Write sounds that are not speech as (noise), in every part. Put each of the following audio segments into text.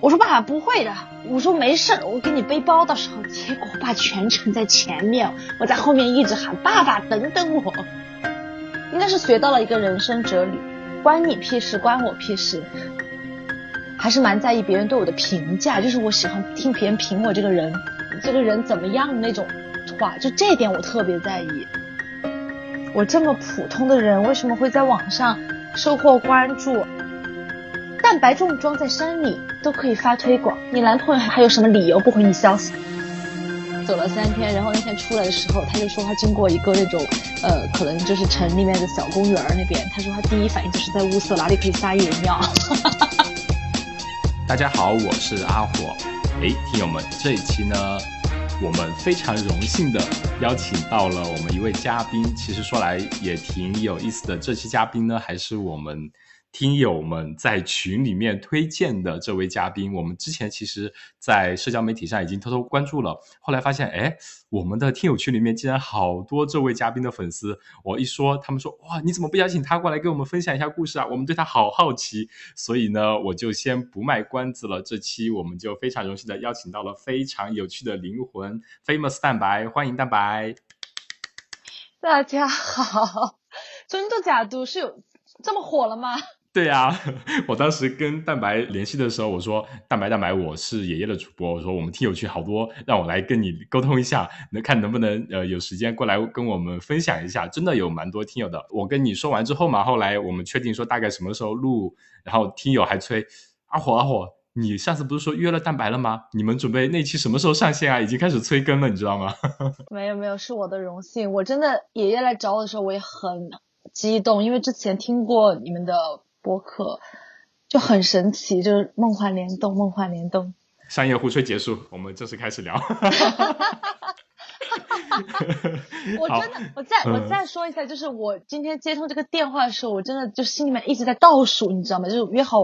我说爸爸不会的，我说没事，我给你背包的时候，结果我爸全程在前面，我在后面一直喊爸爸等等我。应该是学到了一个人生哲理，关你屁事，关我屁事。还是蛮在意别人对我的评价，就是我喜欢听别人评我这个人，这个人怎么样那种话，就这点我特别在意。我这么普通的人，为什么会在网上收获关注？蛋白重装在山里都可以发推广，你男朋友还有什么理由不回你消息？走了三天，然后那天出来的时候，他就说他经过一个那种，呃，可能就是城里面的小公园那边，他说他第一反应就是在物色哪里可以撒野尿。(laughs) 大家好，我是阿火。哎，听友们，这一期呢，我们非常荣幸的邀请到了我们一位嘉宾。其实说来也挺有意思的，这期嘉宾呢，还是我们。听友们在群里面推荐的这位嘉宾，我们之前其实，在社交媒体上已经偷偷关注了。后来发现，哎，我们的听友群里面竟然好多这位嘉宾的粉丝。我一说，他们说，哇，你怎么不邀请他过来跟我们分享一下故事啊？我们对他好好奇。所以呢，我就先不卖关子了。这期我们就非常荣幸的邀请到了非常有趣的灵魂，famous 蛋白，欢迎蛋白。大家好，(laughs) 真的 (laughs) 假都是有这么火了吗？对呀，(laughs) 我当时跟蛋白联系的时候，我说蛋白蛋白，我是爷爷的主播，我说我们听友区好多，让我来跟你沟通一下，能看能不能呃有时间过来跟我们分享一下，真的有蛮多听友的。我跟你说完之后嘛，后来我们确定说大概什么时候录，然后听友还催阿火阿火，你上次不是说约了蛋白了吗？(laughs) 你们准备那期什么时候上线啊？已经开始催更了，你知道吗？(laughs) 没有没有，是我的荣幸，我真的爷爷来找我的时候我也很激动，因为之前听过你们的。播客就很神奇，就是梦幻联动，梦幻联动。商业互吹结束，我们正式开始聊。(laughs) 我真的，我再我再说一下，就是我今天接通这个电话的时候，我真的就心里面一直在倒数，你知道吗？就是约好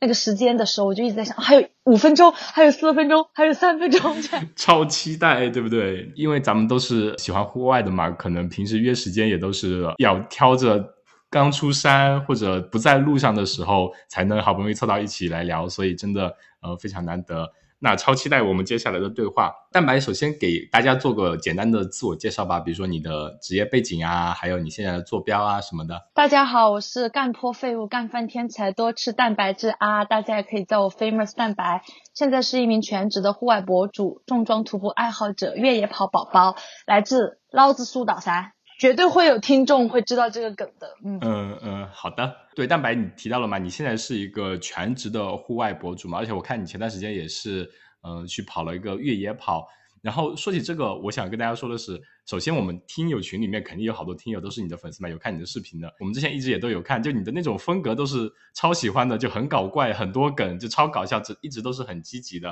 那个时间的时候，我就一直在想，还有五分钟，还有四分钟，还有三分钟，(laughs) 超期待，对不对？因为咱们都是喜欢户外的嘛，可能平时约时间也都是要挑着。刚出山或者不在路上的时候，才能好不容易凑到一起来聊，所以真的呃非常难得。那超期待我们接下来的对话。蛋白首先给大家做个简单的自我介绍吧，比如说你的职业背景啊，还有你现在的坐标啊什么的。大家好，我是干破废物、干翻天才、多吃蛋白质啊，大家也可以叫我 famous 蛋白。现在是一名全职的户外博主、重装徒步爱好者、越野跑宝宝，来自捞子苏岛山。绝对会有听众会知道这个梗的，嗯嗯嗯，好的。对，蛋白你提到了嘛？你现在是一个全职的户外博主嘛？而且我看你前段时间也是，呃，去跑了一个越野跑。然后说起这个，我想跟大家说的是。首先，我们听友群里面肯定有好多听友都是你的粉丝嘛，有看你的视频的。我们之前一直也都有看，就你的那种风格都是超喜欢的，就很搞怪，很多梗就超搞笑，这一直都是很积极的。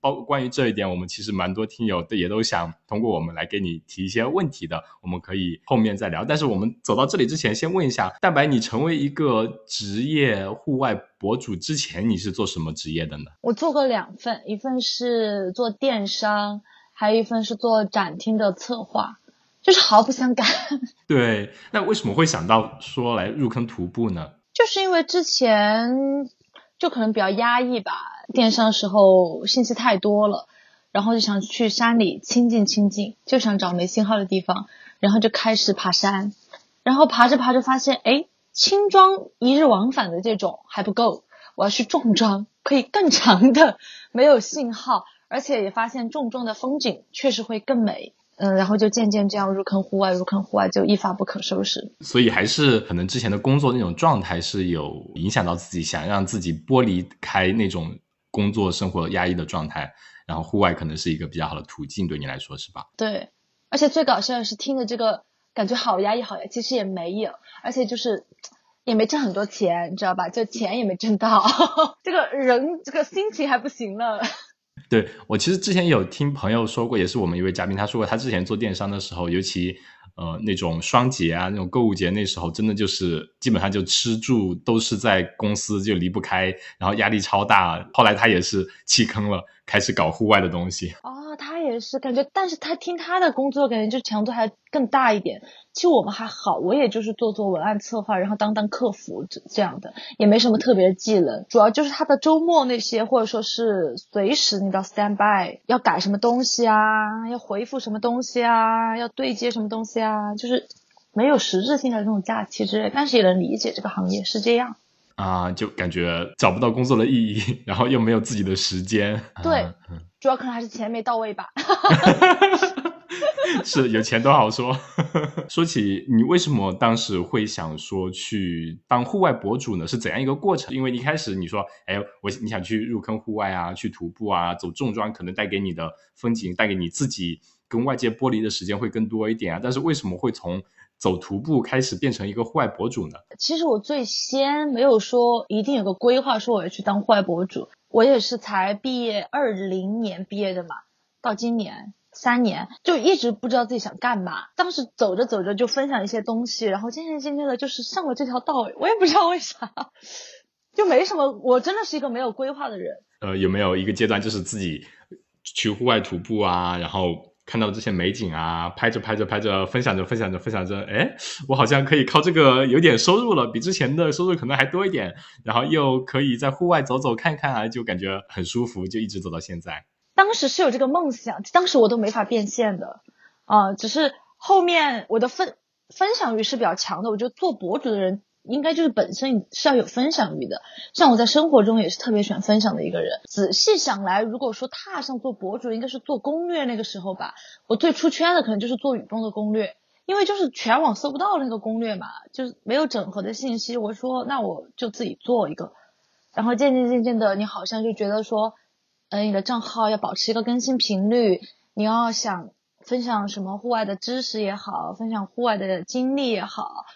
包关于这一点，我们其实蛮多听友也都想通过我们来给你提一些问题的，我们可以后面再聊。但是我们走到这里之前，先问一下蛋白，你成为一个职业户外博主之前，你是做什么职业的呢？我做过两份，一份是做电商。还有一份是做展厅的策划，就是毫不相干。(laughs) 对，那为什么会想到说来入坑徒步呢？就是因为之前就可能比较压抑吧，电商时候信息太多了，然后就想去山里清静清静，就想找没信号的地方，然后就开始爬山，然后爬着爬着发现，哎，轻装一日往返的这种还不够，我要去重装，可以更长的没有信号。而且也发现重重的风景确实会更美，嗯，然后就渐渐这样入坑户外，入坑户外就一发不可收拾。所以还是可能之前的工作那种状态是有影响到自己，想让自己剥离开那种工作生活压抑的状态，然后户外可能是一个比较好的途径，对你来说是吧？对，而且最搞笑的是听着这个感觉好压抑，好压抑，其实也没有，而且就是也没挣很多钱，你知道吧？就钱也没挣到，(laughs) 这个人这个心情还不行了。对我其实之前有听朋友说过，也是我们一位嘉宾，他说过他之前做电商的时候，尤其呃那种双节啊，那种购物节，那时候真的就是基本上就吃住都是在公司就离不开，然后压力超大。后来他也是弃坑了，开始搞户外的东西。哦，他也是感觉，但是他听他的工作感觉就强度还更大一点。其实我们还好，我也就是做做文案策划，然后当当客服这这样的，也没什么特别的技能。主要就是他的周末那些，或者说是随时你到 stand by 要改什么东西啊，要回复什么东西啊，要对接什么东西啊，就是没有实质性的这种假期之类。但是也能理解这个行业是这样。啊，就感觉找不到工作的意义，然后又没有自己的时间。对，主要可能还是钱没到位吧。(laughs) 是有钱都好说。(laughs) 说起你为什么当时会想说去当户外博主呢？是怎样一个过程？因为一开始你说，哎，我你想去入坑户外啊，去徒步啊，走重装，可能带给你的风景，带给你自己跟外界剥离的时间会更多一点啊。但是为什么会从走徒步开始变成一个户外博主呢？其实我最先没有说一定有个规划，说我要去当户外博主。我也是才毕业，二零年毕业的嘛，到今年三年，就一直不知道自己想干嘛。当时走着走着就分享一些东西，然后渐渐渐渐的，就是上了这条道，我也不知道为啥，就没什么。我真的是一个没有规划的人。呃，有没有一个阶段就是自己去户外徒步啊，然后？看到这些美景啊，拍着拍着拍着，分享着分享着分享着，哎，我好像可以靠这个有点收入了，比之前的收入可能还多一点，然后又可以在户外走走看看啊，就感觉很舒服，就一直走到现在。当时是有这个梦想，当时我都没法变现的啊，只是后面我的分分享欲是比较强的，我觉得做博主的人。应该就是本身是要有分享欲的，像我在生活中也是特别喜欢分享的一个人。仔细想来，如果说踏上做博主，应该是做攻略那个时候吧。我最出圈的可能就是做雨崩的攻略，因为就是全网搜不到那个攻略嘛，就是没有整合的信息。我说那我就自己做一个，然后渐渐渐渐的，你好像就觉得说，嗯，你的账号要保持一个更新频率，你要想分享什么户外的知识也好，分享户外的经历也好。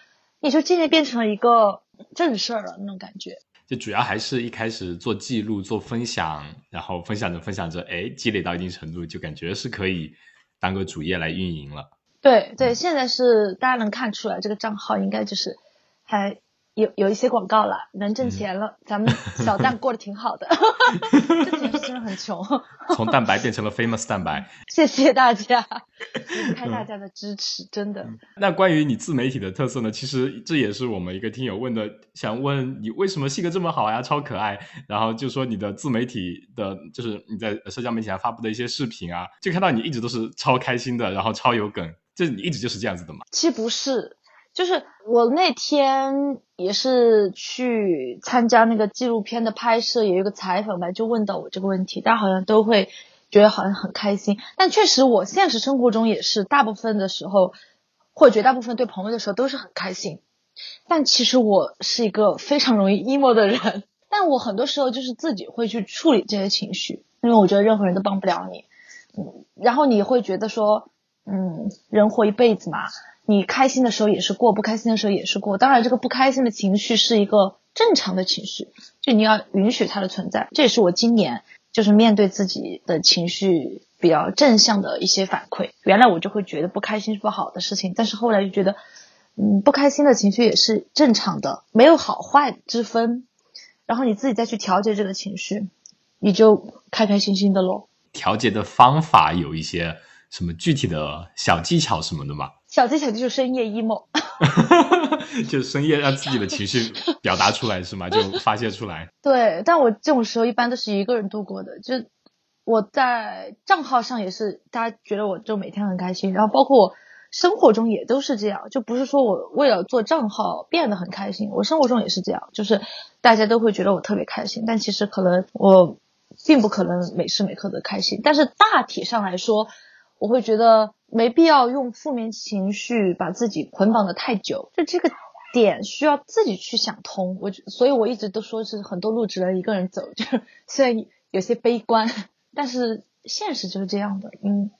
你就渐渐变成了一个正事儿了那种感觉，就主要还是一开始做记录、做分享，然后分享着分享着，哎，积累到一定程度，就感觉是可以当个主业来运营了。对对，现在是大家能看出来，这个账号应该就是还。有有一些广告了，能挣钱了，咱们小蛋过得挺好的，(laughs) 之前是真的很穷，(laughs) 从蛋白变成了 famous 蛋白，谢谢大家，(laughs) 离开大家的支持，真的。那关于你自媒体的特色呢？其实这也是我们一个听友问的，想问你为什么性格这么好呀，超可爱，然后就说你的自媒体的，就是你在社交媒体上发布的一些视频啊，就看到你一直都是超开心的，然后超有梗，就你一直就是这样子的嘛？其实不是。就是我那天也是去参加那个纪录片的拍摄，有一个采访吧，就问到我这个问题，大家好像都会觉得好像很开心，但确实我现实生活中也是大部分的时候，或绝大部分对朋友的时候都是很开心，但其实我是一个非常容易 emo 的人，但我很多时候就是自己会去处理这些情绪，因为我觉得任何人都帮不了你，嗯，然后你会觉得说，嗯，人活一辈子嘛。你开心的时候也是过，不开心的时候也是过。当然，这个不开心的情绪是一个正常的情绪，就你要允许它的存在。这也是我今年就是面对自己的情绪比较正向的一些反馈。原来我就会觉得不开心是不好的事情，但是后来就觉得，嗯，不开心的情绪也是正常的，没有好坏之分。然后你自己再去调节这个情绪，你就开开心心的喽。调节的方法有一些什么具体的小技巧什么的吗？小技巧就是深夜 emo，(laughs) 就深夜让自己的情绪表达出来是吗？就发泄出来。(laughs) 对，但我这种时候一般都是一个人度过的。就我在账号上也是，大家觉得我就每天很开心，然后包括我生活中也都是这样。就不是说我为了做账号变得很开心，我生活中也是这样，就是大家都会觉得我特别开心，但其实可能我并不可能每时每刻的开心。但是大体上来说，我会觉得。没必要用负面情绪把自己捆绑的太久，就这个点需要自己去想通。我所以，我一直都说是很多路只能一个人走，(laughs) 就虽然有些悲观，但是现实就是这样的。嗯，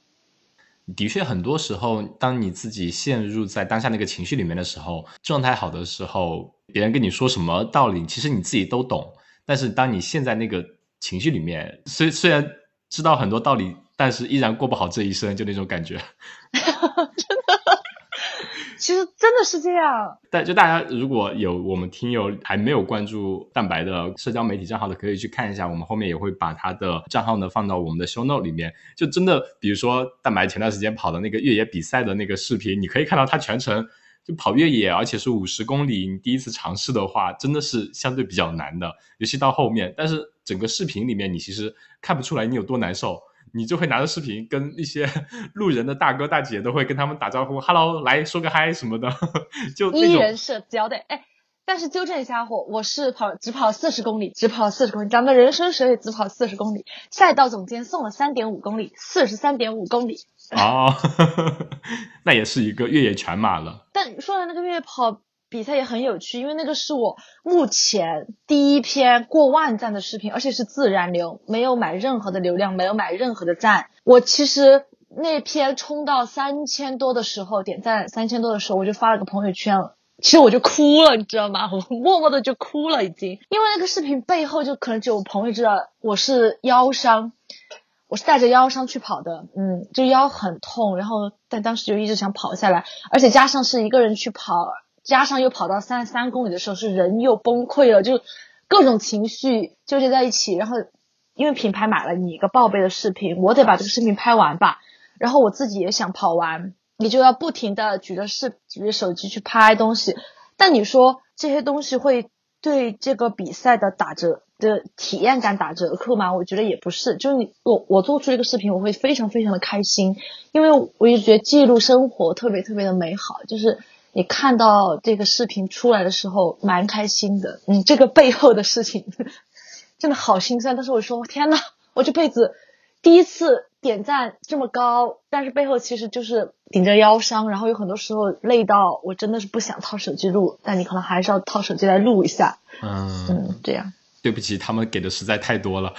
的确，很多时候，当你自己陷入在当下那个情绪里面的时候，状态好的时候，别人跟你说什么道理，其实你自己都懂。但是，当你陷在那个情绪里面，虽虽然知道很多道理。但是依然过不好这一生，就那种感觉。(laughs) 真的，其实真的是这样。但就大家如果有我们听友还没有关注蛋白的社交媒体账号的，可以去看一下。我们后面也会把他的账号呢放到我们的 show note 里面。就真的，比如说蛋白前段时间跑的那个越野比赛的那个视频，你可以看到他全程就跑越野，而且是五十公里。你第一次尝试的话，真的是相对比较难的，尤其到后面。但是整个视频里面，你其实看不出来你有多难受。你就会拿着视频跟一些 (laughs) 路人的大哥大姐都会跟他们打招呼，Hello，来说个嗨什么的，(laughs) 就一人社交的。哎，但是纠正一下我，我是跑只跑四十公里，只跑四十公里，咱们人生谁也只跑四十公里。赛道总监送了三点五公里，四十三点五公里。哦，(laughs) 那也是一个越野全马了。但说的那个越野跑。比赛也很有趣，因为那个是我目前第一篇过万赞的视频，而且是自然流，没有买任何的流量，没有买任何的赞。我其实那篇冲到三千多的时候，点赞三千多的时候，我就发了个朋友圈。其实我就哭了，你知道吗？(laughs) 我默默的就哭了，已经。因为那个视频背后，就可能只有我朋友知道，我是腰伤，我是带着腰伤去跑的，嗯，就腰很痛，然后但当时就一直想跑下来，而且加上是一个人去跑。加上又跑到三十三公里的时候，是人又崩溃了，就各种情绪纠结在一起。然后因为品牌买了你一个报备的视频，我得把这个视频拍完吧。然后我自己也想跑完，你就要不停的举着视举着手机去拍东西。但你说这些东西会对这个比赛的打折的体验感打折扣吗？我觉得也不是。就是你我我做出这个视频，我会非常非常的开心，因为我一直觉得记录生活特别特别的美好，就是。你看到这个视频出来的时候，蛮开心的。你，这个背后的事情 (laughs) 真的好心酸。但是我说，天呐，我这辈子第一次点赞这么高，但是背后其实就是顶着腰伤，然后有很多时候累到我真的是不想掏手机录，但你可能还是要掏手机来录一下。嗯嗯，这样。对不起，他们给的实在太多了。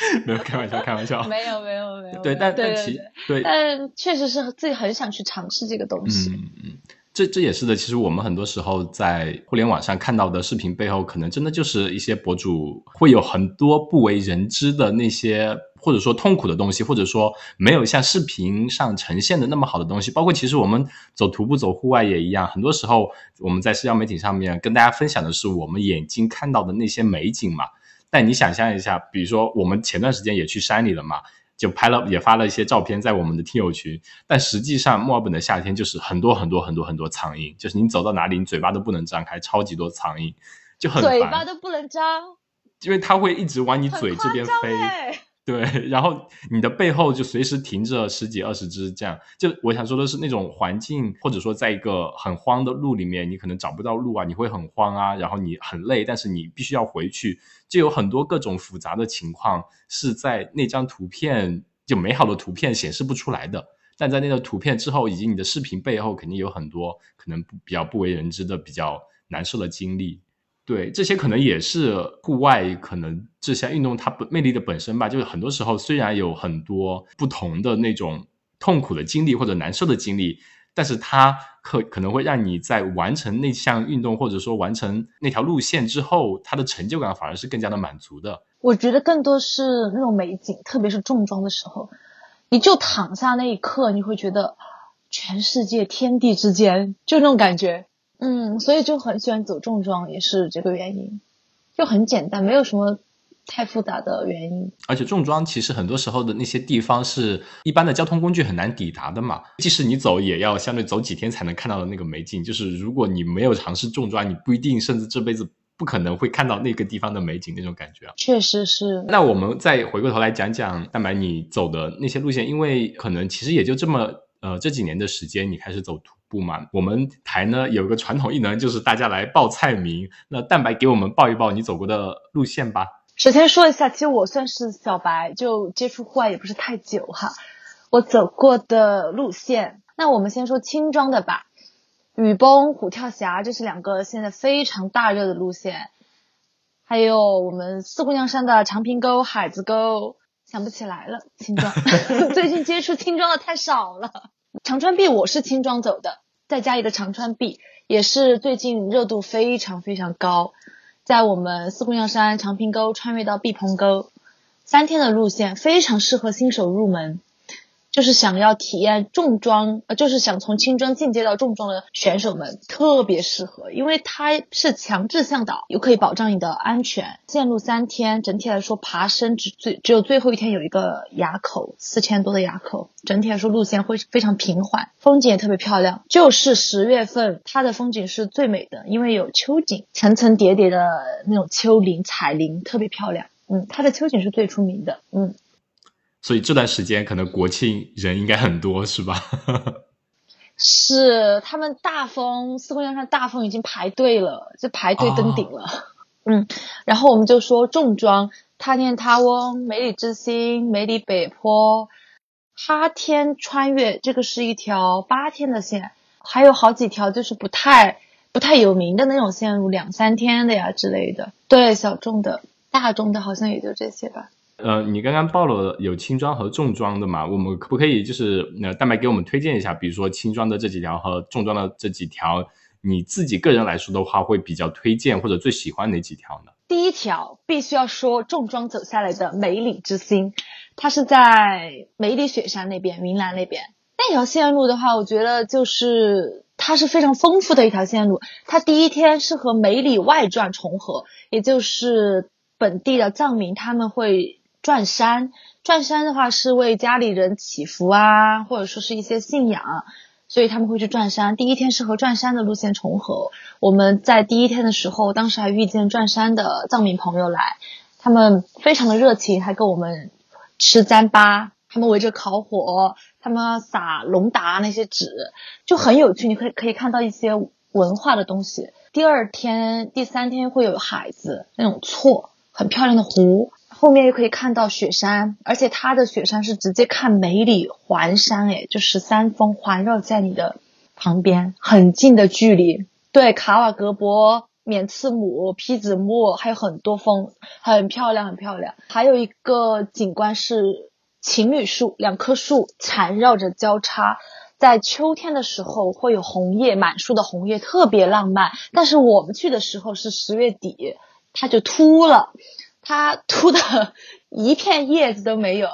(laughs) 没有开玩笑，开玩笑。没有，没有，没有。对，但但其对，但确实是自己很想去尝试这个东西。嗯嗯，这这也是的。其实我们很多时候在互联网上看到的视频背后，可能真的就是一些博主会有很多不为人知的那些，或者说痛苦的东西，或者说没有像视频上呈现的那么好的东西。包括其实我们走徒步、走户外也一样，很多时候我们在社交媒体上面跟大家分享的是我们眼睛看到的那些美景嘛。但你想象一下，比如说我们前段时间也去山里了嘛，就拍了也发了一些照片在我们的听友群。但实际上，墨尔本的夏天就是很多很多很多很多苍蝇，就是你走到哪里，你嘴巴都不能张开，超级多苍蝇，就很嘴巴都不能张，因为它会一直往你嘴这边飞。对，然后你的背后就随时停着十几二十只，这样就我想说的是那种环境，或者说在一个很荒的路里面，你可能找不到路啊，你会很慌啊，然后你很累，但是你必须要回去，就有很多各种复杂的情况是在那张图片就美好的图片显示不出来的，但在那个图片之后以及你的视频背后，肯定有很多可能比较不为人知的比较难受的经历。对，这些可能也是户外可能这项运动它本魅力的本身吧。就是很多时候虽然有很多不同的那种痛苦的经历或者难受的经历，但是它可可能会让你在完成那项运动或者说完成那条路线之后，它的成就感反而是更加的满足的。我觉得更多是那种美景，特别是重装的时候，你就躺下那一刻，你会觉得全世界天地之间，就那种感觉。嗯，所以就很喜欢走重装，也是这个原因，就很简单，没有什么太复杂的原因。而且重装其实很多时候的那些地方是一般的交通工具很难抵达的嘛，即使你走，也要相对走几天才能看到的那个美景。就是如果你没有尝试重装，你不一定，甚至这辈子不可能会看到那个地方的美景那种感觉啊。确实是。那我们再回过头来讲讲蛋白你走的那些路线，因为可能其实也就这么呃这几年的时间，你开始走徒步嘛，我们台呢有个传统艺能，就是大家来报菜名。那蛋白给我们报一报你走过的路线吧。首先说一下，其实我算是小白，就接触户外也不是太久哈。我走过的路线，那我们先说轻装的吧。雨崩、虎跳峡，这是两个现在非常大热的路线。还有我们四姑娘山的长坪沟、海子沟，想不起来了。轻装，(laughs) 最近接触轻装的太少了。长川壁我是轻装走的，在嘉义的长川壁也是最近热度非常非常高，在我们四姑娘山长坪沟穿越到毕棚沟，三天的路线非常适合新手入门。就是想要体验重装，呃，就是想从轻装进阶到重装的选手们特别适合，因为它是强制向导，又可以保障你的安全。线路三天，整体来说爬升只最只有最后一天有一个垭口，四千多的垭口，整体来说路线会非常平缓，风景也特别漂亮。就是十月份，它的风景是最美的，因为有秋景，层层叠叠的那种丘陵、彩林，特别漂亮。嗯，它的秋景是最出名的。嗯。所以这段时间可能国庆人应该很多，是吧？(laughs) 是，他们大风四姑娘山大风已经排队了，就排队登顶了。(laughs) 嗯，然后我们就说重装，他念他翁、梅里之星、梅里北坡、哈天穿越，这个是一条八天的线，还有好几条就是不太不太有名的那种线路，两三天的呀之类的。对，小众的、大众的，好像也就这些吧。呃，你刚刚报了有轻装和重装的嘛？我们可不可以就是呃，大白给我们推荐一下，比如说轻装的这几条和重装的这几条，你自己个人来说的话，会比较推荐或者最喜欢哪几条呢？第一条必须要说重装走下来的梅里之星，它是在梅里雪山那边，云南那边那条线路的话，我觉得就是它是非常丰富的一条线路。它第一天是和梅里外传重合，也就是本地的藏民他们会。转山，转山的话是为家里人祈福啊，或者说是一些信仰，所以他们会去转山。第一天是和转山的路线重合。我们在第一天的时候，当时还遇见转山的藏民朋友来，他们非常的热情，还跟我们吃糌粑，他们围着烤火，他们撒龙达那些纸，就很有趣。你可以可以看到一些文化的东西。第二天、第三天会有海子那种错，很漂亮的湖。后面又可以看到雪山，而且它的雪山是直接看梅里环山，哎，就是山峰环绕在你的旁边，很近的距离。对，卡瓦格博、冕刺母、披子木，还有很多峰，很漂亮，很漂亮。还有一个景观是情侣树，两棵树缠绕着交叉，在秋天的时候会有红叶，满树的红叶特别浪漫。但是我们去的时候是十月底，它就秃了。它秃的 (laughs) 一片叶子都没有，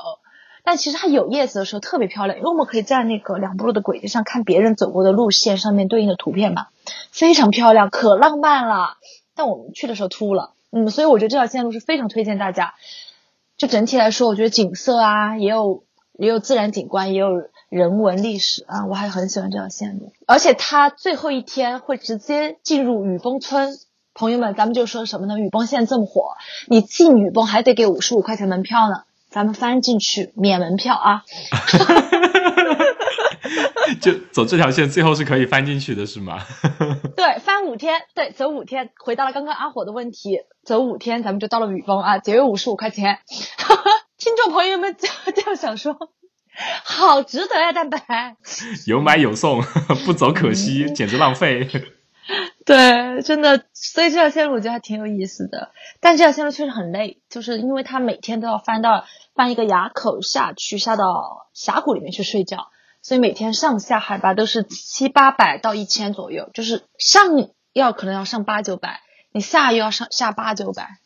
但其实它有叶子的时候特别漂亮，因为我们可以在那个两步路的轨迹上看别人走过的路线上面对应的图片嘛，非常漂亮，可浪漫了。但我们去的时候秃了，嗯，所以我觉得这条线路是非常推荐大家。就整体来说，我觉得景色啊，也有也有自然景观，也有人文历史啊，我还很喜欢这条线路。而且它最后一天会直接进入雨崩村。朋友们，咱们就说什么呢？雨崩现在这么火，你进雨崩还得给五十五块钱门票呢。咱们翻进去免门票啊！(laughs) 就走这条线，最后是可以翻进去的，是吗？(laughs) 对，翻五天，对，走五天。回答了刚刚阿火的问题，走五天，咱们就到了雨崩啊，节约五十五块钱。(laughs) 听众朋友们就这样想说，好值得呀，蛋白。有买有送，不走可惜，简直浪费。对，真的，所以这条线路我觉得还挺有意思的，但这条线路确实很累，就是因为它每天都要翻到翻一个垭口下去，下到峡谷里面去睡觉，所以每天上下海拔都是七八百到一千左右，就是上要可能要上八九百，你下又要上下八九百，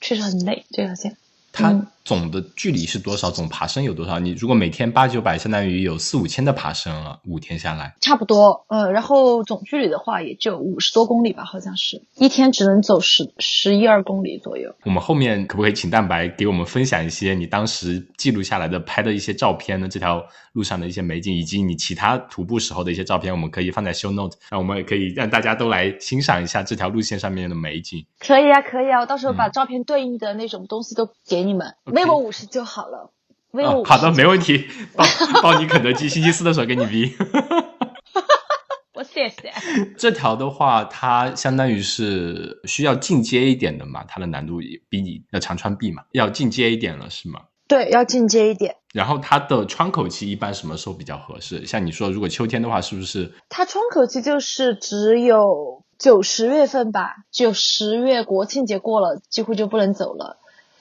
确实很累这条线。它总的距离是多少？总爬升有多少？你如果每天八九百，相当于有四五千的爬升了，五天下来差不多。呃，然后总距离的话也就五十多公里吧，好像是一天只能走十十一二公里左右。我们后面可不可以请蛋白给我们分享一些你当时记录下来的拍的一些照片呢？这条路上的一些美景，以及你其他徒步时候的一些照片，我们可以放在 show note，那我们也可以让大家都来欣赏一下这条路线上面的美景。可以啊，可以啊，我到时候把照片对应的那种东西都给你们。微我五十就好了，微我好的，没问题，包包 (laughs) 你肯德基，星期四的时候给你逼。(laughs) 我谢谢。(laughs) 这条的话，它相当于是需要进阶一点的嘛，它的难度也比你要长穿 B 嘛，要进阶一点了，是吗？对，要进阶一点。然后它的窗口期一般什么时候比较合适？像你说，如果秋天的话，是不是？它窗口期就是只有九十月份吧，就十月国庆节过了，几乎就不能走了。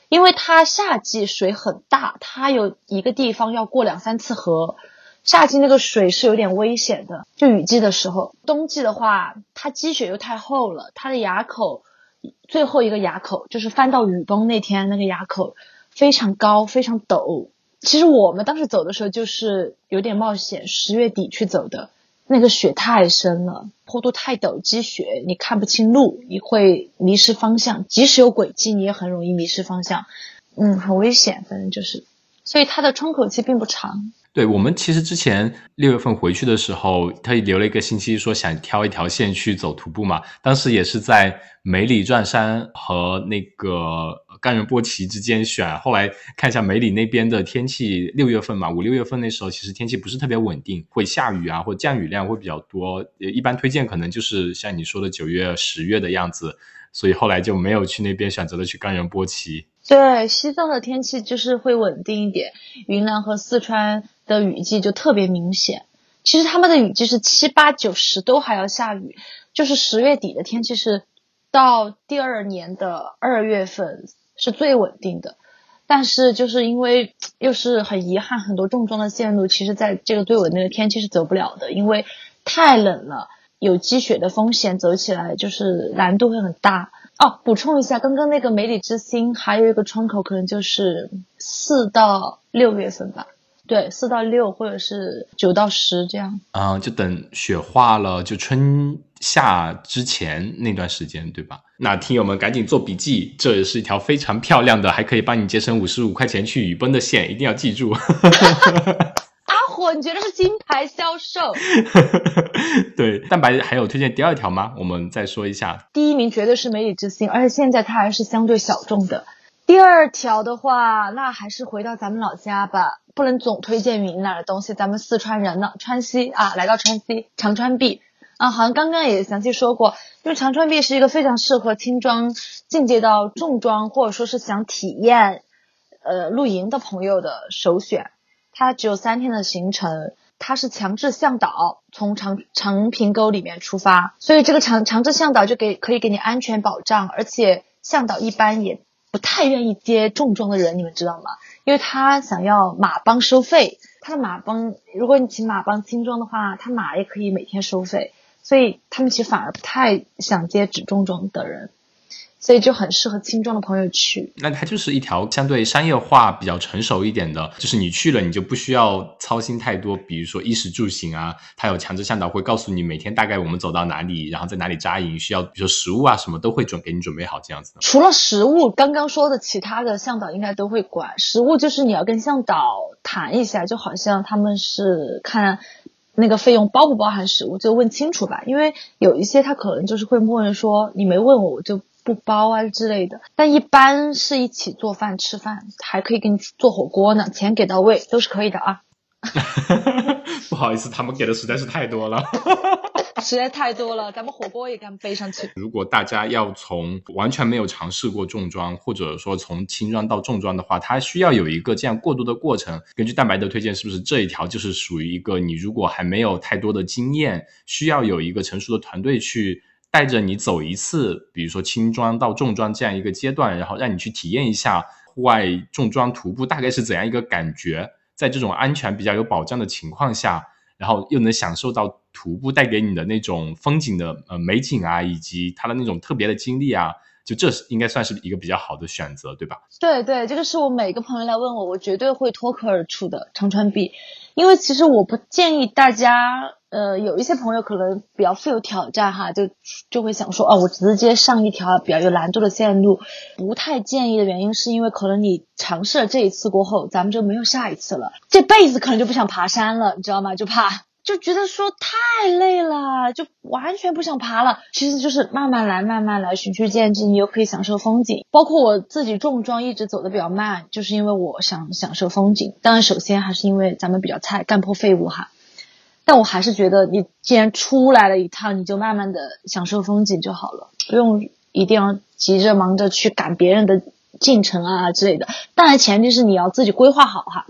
因为它夏季水很大，它有一个地方要过两三次河，夏季那个水是有点危险的。就雨季的时候，冬季的话，它积雪又太厚了，它的垭口最后一个垭口就是翻到雨崩那天那个垭口非常高非常陡，其实我们当时走的时候就是有点冒险，十月底去走的，那个雪太深了，坡度太陡，积雪你看不清路，你会迷失方向。即使有轨迹，你也很容易迷失方向，嗯，很危险。反正就是，所以它的窗口期并不长。对我们其实之前六月份回去的时候，他留了一个信息说想挑一条线去走徒步嘛。当时也是在梅里转山和那个冈仁波齐之间选。后来看一下梅里那边的天气，六月份嘛，五六月份那时候其实天气不是特别稳定，会下雨啊，或降雨量会比较多。一般推荐可能就是像你说的九月、十月的样子。所以后来就没有去那边，选择了去冈仁波齐。对，西藏的天气就是会稳定一点，云南和四川。的雨季就特别明显，其实他们的雨季是七八九十都还要下雨，就是十月底的天气是到第二年的二月份是最稳定的，但是就是因为又是很遗憾，很多重装的线路其实在这个最稳定的天气是走不了的，因为太冷了，有积雪的风险，走起来就是难度会很大。哦，补充一下，刚刚那个梅里之星还有一个窗口，可能就是四到六月份吧。对，四到六或者是九到十这样。啊，就等雪化了，就春夏之前那段时间，对吧？那听友们赶紧做笔记，这也是一条非常漂亮的，还可以帮你节省五十五块钱去雨崩的线，一定要记住。(laughs) 阿火，你觉得是金牌销售？(laughs) 对，蛋白还有推荐第二条吗？我们再说一下。第一名绝对是梅里之星，而且现在它还是相对小众的。第二条的话，那还是回到咱们老家吧，不能总推荐云南的东西。咱们四川人呢，川西啊，来到川西长川壁啊，好像刚刚也详细说过，因为长川壁是一个非常适合轻装进阶到重装，或者说是想体验呃露营的朋友的首选。它只有三天的行程，它是强制向导，从长长平沟里面出发，所以这个强强制向导就给可以给你安全保障，而且向导一般也。不太愿意接重装的人，你们知道吗？因为他想要马帮收费，他的马帮，如果你请马帮轻装的话，他马也可以每天收费，所以他们其实反而不太想接只重装的人。所以就很适合轻装的朋友去。那它就是一条相对商业化、比较成熟一点的，就是你去了，你就不需要操心太多，比如说衣食住行啊，它有强制向导会告诉你每天大概我们走到哪里，然后在哪里扎营，需要比如说食物啊什么都会准给你准备好这样子的。除了食物，刚刚说的其他的向导应该都会管。食物就是你要跟向导谈一下，就好像他们是看那个费用包不包含食物，就问清楚吧。因为有一些他可能就是会默认说你没问我我就。不包啊之类的，但一般是一起做饭吃饭，还可以给你做火锅呢，钱给到位都是可以的啊。(laughs) 不好意思，他们给的实在是太多了，(laughs) 实在太多了，咱们火锅也敢背上去。如果大家要从完全没有尝试过重装，或者说从轻装到重装的话，它需要有一个这样过渡的过程。根据蛋白的推荐，是不是这一条就是属于一个你如果还没有太多的经验，需要有一个成熟的团队去。带着你走一次，比如说轻装到重装这样一个阶段，然后让你去体验一下户外重装徒步大概是怎样一个感觉，在这种安全比较有保障的情况下，然后又能享受到徒步带给你的那种风景的呃美景啊，以及它的那种特别的经历啊，就这是应该算是一个比较好的选择，对吧？对对，这个是我每个朋友来问我，我绝对会脱口而出的长川壁，因为其实我不建议大家。呃，有一些朋友可能比较富有挑战哈，就就会想说，哦，我直接上一条比较有难度的线路，不太建议的原因是因为可能你尝试了这一次过后，咱们就没有下一次了，这辈子可能就不想爬山了，你知道吗？就怕就觉得说太累了，就完全不想爬了。其实就是慢慢来，慢慢来，循序渐进，你又可以享受风景。包括我自己重装一直走的比较慢，就是因为我想享受风景。当然，首先还是因为咱们比较菜，干破废物哈。但我还是觉得，你既然出来了一趟，你就慢慢的享受风景就好了，不用一定要急着忙着去赶别人的进程啊之类的。当然，前提是你要自己规划好哈，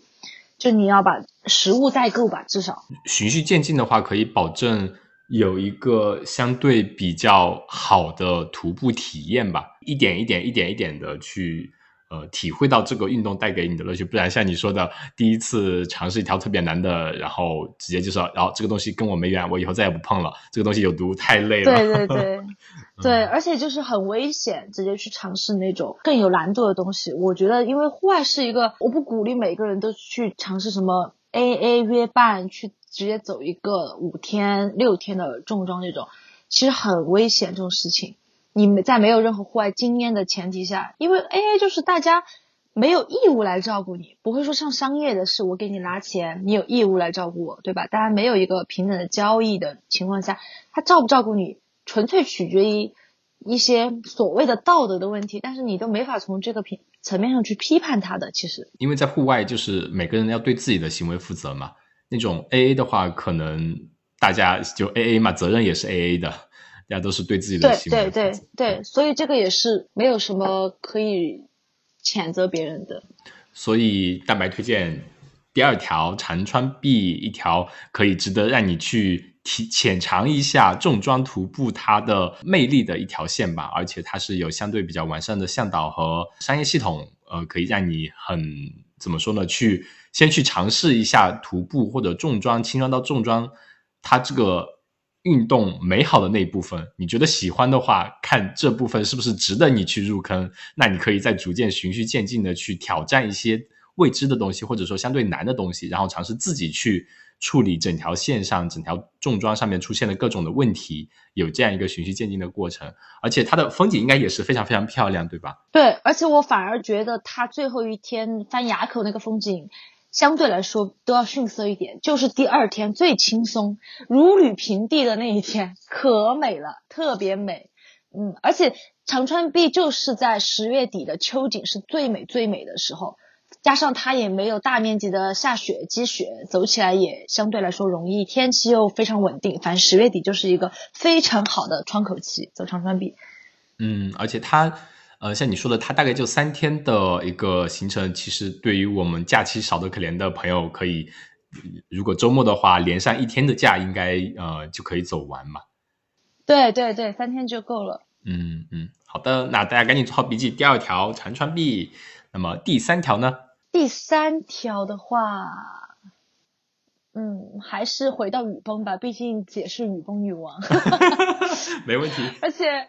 就你要把食物代购吧，至少。循序渐进的话，可以保证有一个相对比较好的徒步体验吧，一点一点、一点一点的去呃，体会到这个运动带给你的乐趣，不然像你说的，第一次尝试一条特别难的，然后直接就说，然后这个东西跟我没缘，我以后再也不碰了，这个东西有毒，太累了。对对对，(laughs) 对，而且就是很危险，直接去尝试那种更有难度的东西。我觉得，因为户外是一个，我不鼓励每个人都去尝试什么 AA 约伴，去直接走一个五天六天的重装这种，其实很危险这种事情。你们在没有任何户外经验的前提下，因为 A A 就是大家没有义务来照顾你，不会说像商业的是我给你拿钱，你有义务来照顾我，对吧？大家没有一个平等的交易的情况下，他照不照顾你，纯粹取决于一些所谓的道德的问题，但是你都没法从这个平层面上去批判他的。其实，因为在户外就是每个人要对自己的行为负责嘛，那种 A A 的话，可能大家就 A A 嘛，责任也是 A A 的。大家都是对自己的对对对对，所以这个也是没有什么可以谴责别人的。所以蛋白推荐第二条长川壁，一条可以值得让你去体浅尝一下重装徒步它的魅力的一条线吧。而且它是有相对比较完善的向导和商业系统，呃，可以让你很怎么说呢？去先去尝试一下徒步或者重装轻装到重装，它这个。运动美好的那一部分，你觉得喜欢的话，看这部分是不是值得你去入坑？那你可以再逐渐循序渐进的去挑战一些未知的东西，或者说相对难的东西，然后尝试自己去处理整条线上、整条重装上面出现的各种的问题，有这样一个循序渐进的过程。而且它的风景应该也是非常非常漂亮，对吧？对，而且我反而觉得它最后一天翻垭口那个风景。相对来说都要逊色一点，就是第二天最轻松、如履平地的那一天，可美了，特别美。嗯，而且长川壁就是在十月底的秋景是最美最美的时候，加上它也没有大面积的下雪积雪，走起来也相对来说容易，天气又非常稳定，反正十月底就是一个非常好的窗口期，走长川壁。嗯，而且它。呃，像你说的，它大概就三天的一个行程，其实对于我们假期少得可怜的朋友，可以如果周末的话，连上一天的假，应该呃就可以走完嘛。对对对，三天就够了。嗯嗯，好的，那大家赶紧做好笔记。第二条长川币，那么第三条呢？第三条的话，嗯，还是回到雨崩吧，毕竟姐是雨崩女王。(laughs) 没问题。而且。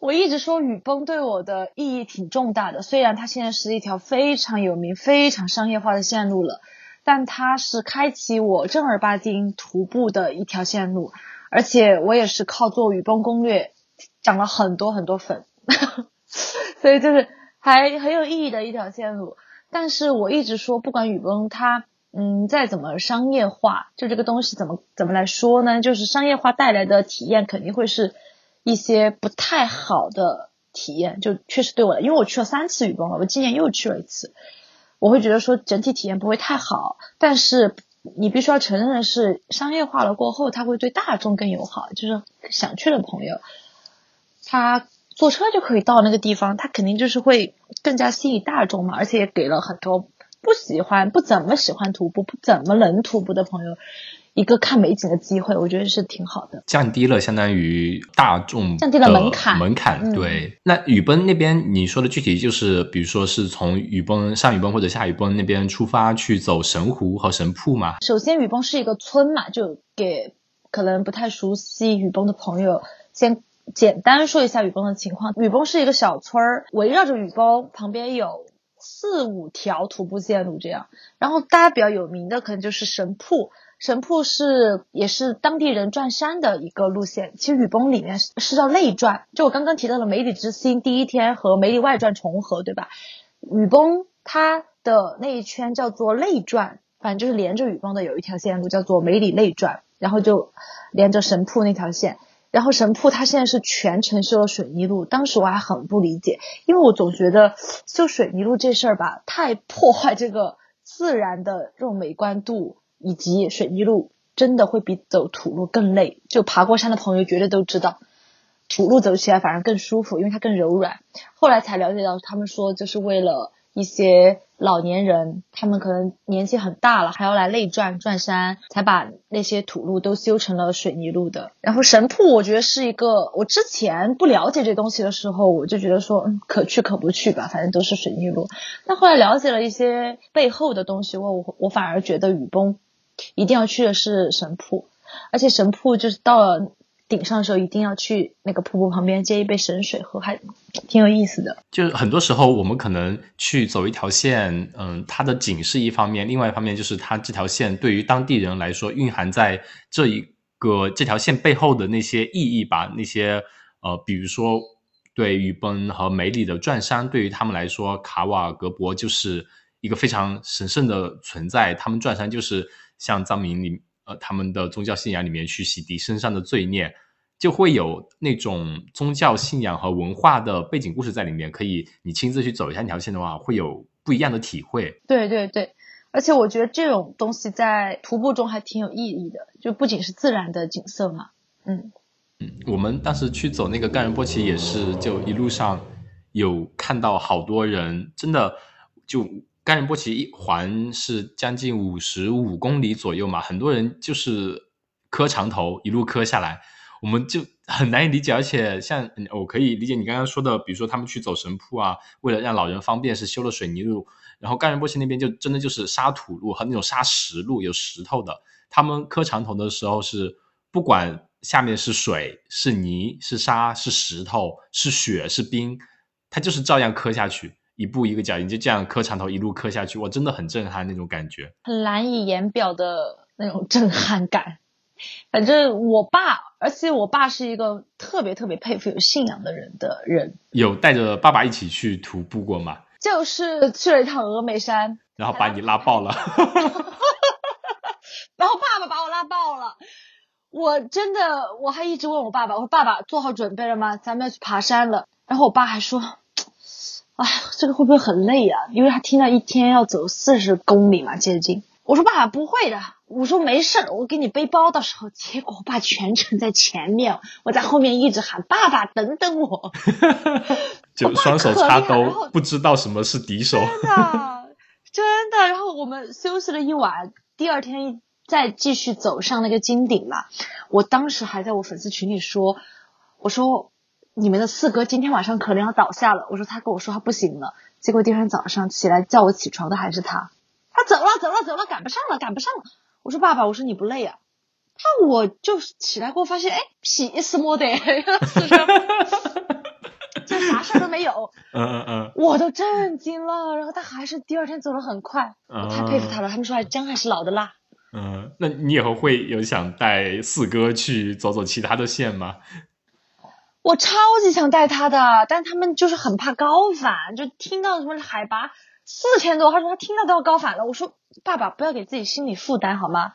我一直说雨崩对我的意义挺重大的，虽然它现在是一条非常有名、非常商业化的线路了，但它是开启我正儿八经徒步的一条线路，而且我也是靠做雨崩攻略涨了很多很多粉，(laughs) 所以就是还很有意义的一条线路。但是我一直说，不管雨崩它嗯再怎么商业化，就这个东西怎么怎么来说呢？就是商业化带来的体验肯定会是。一些不太好的体验，就确实对我来，因为我去了三次雨崩了，我今年又去了一次，我会觉得说整体体验不会太好。但是你必须要承认的是，商业化了过后，它会对大众更友好。就是想去的朋友，他坐车就可以到那个地方，他肯定就是会更加吸引大众嘛，而且也给了很多不喜欢、不怎么喜欢徒步、不怎么能徒步的朋友。一个看美景的机会，我觉得是挺好的，降低了相当于大众降低了门槛门槛。对，那雨崩那边你说的具体就是，比如说是从雨崩上雨崩或者下雨崩那边出发去走神湖和神瀑吗？首先，雨崩是一个村嘛，就给可能不太熟悉雨崩的朋友先简单说一下雨崩的情况。雨崩是一个小村儿，围绕着雨崩旁边有四五条徒步线路这样，然后大家比较有名的可能就是神瀑。神瀑是也是当地人转山的一个路线，其实雨崩里面是叫内转，就我刚刚提到了梅里之星第一天和梅里外转重合，对吧？雨崩它的那一圈叫做内转，反正就是连着雨崩的有一条线路叫做梅里内转，然后就连着神瀑那条线，然后神瀑它现在是全程修了水泥路，当时我还很不理解，因为我总觉得修水泥路这事儿吧，太破坏这个自然的这种美观度。以及水泥路真的会比走土路更累，就爬过山的朋友绝对都知道，土路走起来反而更舒服，因为它更柔软。后来才了解到，他们说就是为了一些老年人，他们可能年纪很大了，还要来内转转山，才把那些土路都修成了水泥路的。然后神瀑，我觉得是一个，我之前不了解这东西的时候，我就觉得说，嗯，可去可不去吧，反正都是水泥路。但后来了解了一些背后的东西，我我我反而觉得雨崩一定要去的是神瀑，而且神瀑就是到了。顶上的时候一定要去那个瀑布旁边接一杯神水喝，还挺有意思的。就是很多时候我们可能去走一条线，嗯，它的景是一方面，另外一方面就是它这条线对于当地人来说蕴含在这一个这条线背后的那些意义吧。那些呃，比如说对雨崩和梅里的转山，对于他们来说，卡瓦格博就是一个非常神圣的存在。他们转山就是像藏民里。呃，他们的宗教信仰里面去洗涤身上的罪孽，就会有那种宗教信仰和文化的背景故事在里面。可以你亲自去走一下那条线的话，会有不一样的体会。对对对，而且我觉得这种东西在徒步中还挺有意义的，就不仅是自然的景色嘛。嗯嗯，我们当时去走那个干仁波齐也是，就一路上有看到好多人，真的就。甘仁波齐一环是将近五十五公里左右嘛，很多人就是磕长头一路磕下来，我们就很难以理解。而且像我可以理解你刚刚说的，比如说他们去走神瀑啊，为了让老人方便是修了水泥路，然后甘仁波齐那边就真的就是沙土路和那种沙石路，有石头的。他们磕长头的时候是不管下面是水是泥是沙是石头是雪是冰，他就是照样磕下去。一步一个脚印，就这样磕长头一路磕下去，我真的很震撼那种感觉，很难以言表的那种震撼感。反正我爸，而且我爸是一个特别特别佩服有信仰的人的人。有带着爸爸一起去徒步过吗？就是去了一趟峨眉山，然后把你拉爆了。(laughs) (laughs) 然后爸爸把我拉爆了，我真的我还一直问我爸爸，我说爸爸做好准备了吗？咱们要去爬山了。然后我爸还说。哎，这个会不会很累啊？因为他听到一天要走四十公里嘛，接近。我说爸爸不会的，我说没事，我给你背包到时候，结果我爸全程在前面，我在后面一直喊爸爸等等我，(laughs) 就双手插兜，不知道什么是敌手。真的，真的。然后我们休息了一晚，第二天再继续走上那个金顶嘛。我当时还在我粉丝群里说，我说。你们的四哥今天晚上可能要倒下了。我说他跟我说他不行了，结果第二天早上起来叫我起床的还是他。他走了，走了，走了，赶不上了，赶不上了。我说爸爸，我说你不累啊？他我就起来过后发现，哎，屁事没得，(laughs) 就啥事都没有。嗯嗯嗯。我都震惊了，然后他还是第二天走得很快，我太佩服他了。他们说还姜还是老的辣。嗯，那你以后会有想带四哥去走走其他的线吗？我超级想带他的，但他们就是很怕高反，就听到什么海拔四千多，他说他听到都要高反了。我说爸爸不要给自己心理负担好吗？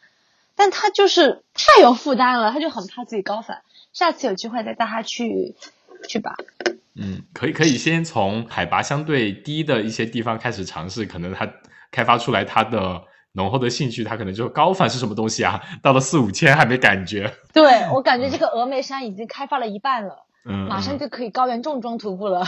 但他就是太有负担了，他就很怕自己高反。下次有机会再带他去去吧。嗯，可以可以先从海拔相对低的一些地方开始尝试，可能他开发出来他的浓厚的兴趣，他可能就高反是什么东西啊？到了四五千还没感觉。对我感觉这个峨眉山已经开发了一半了。嗯，马上就可以高原重装徒步了。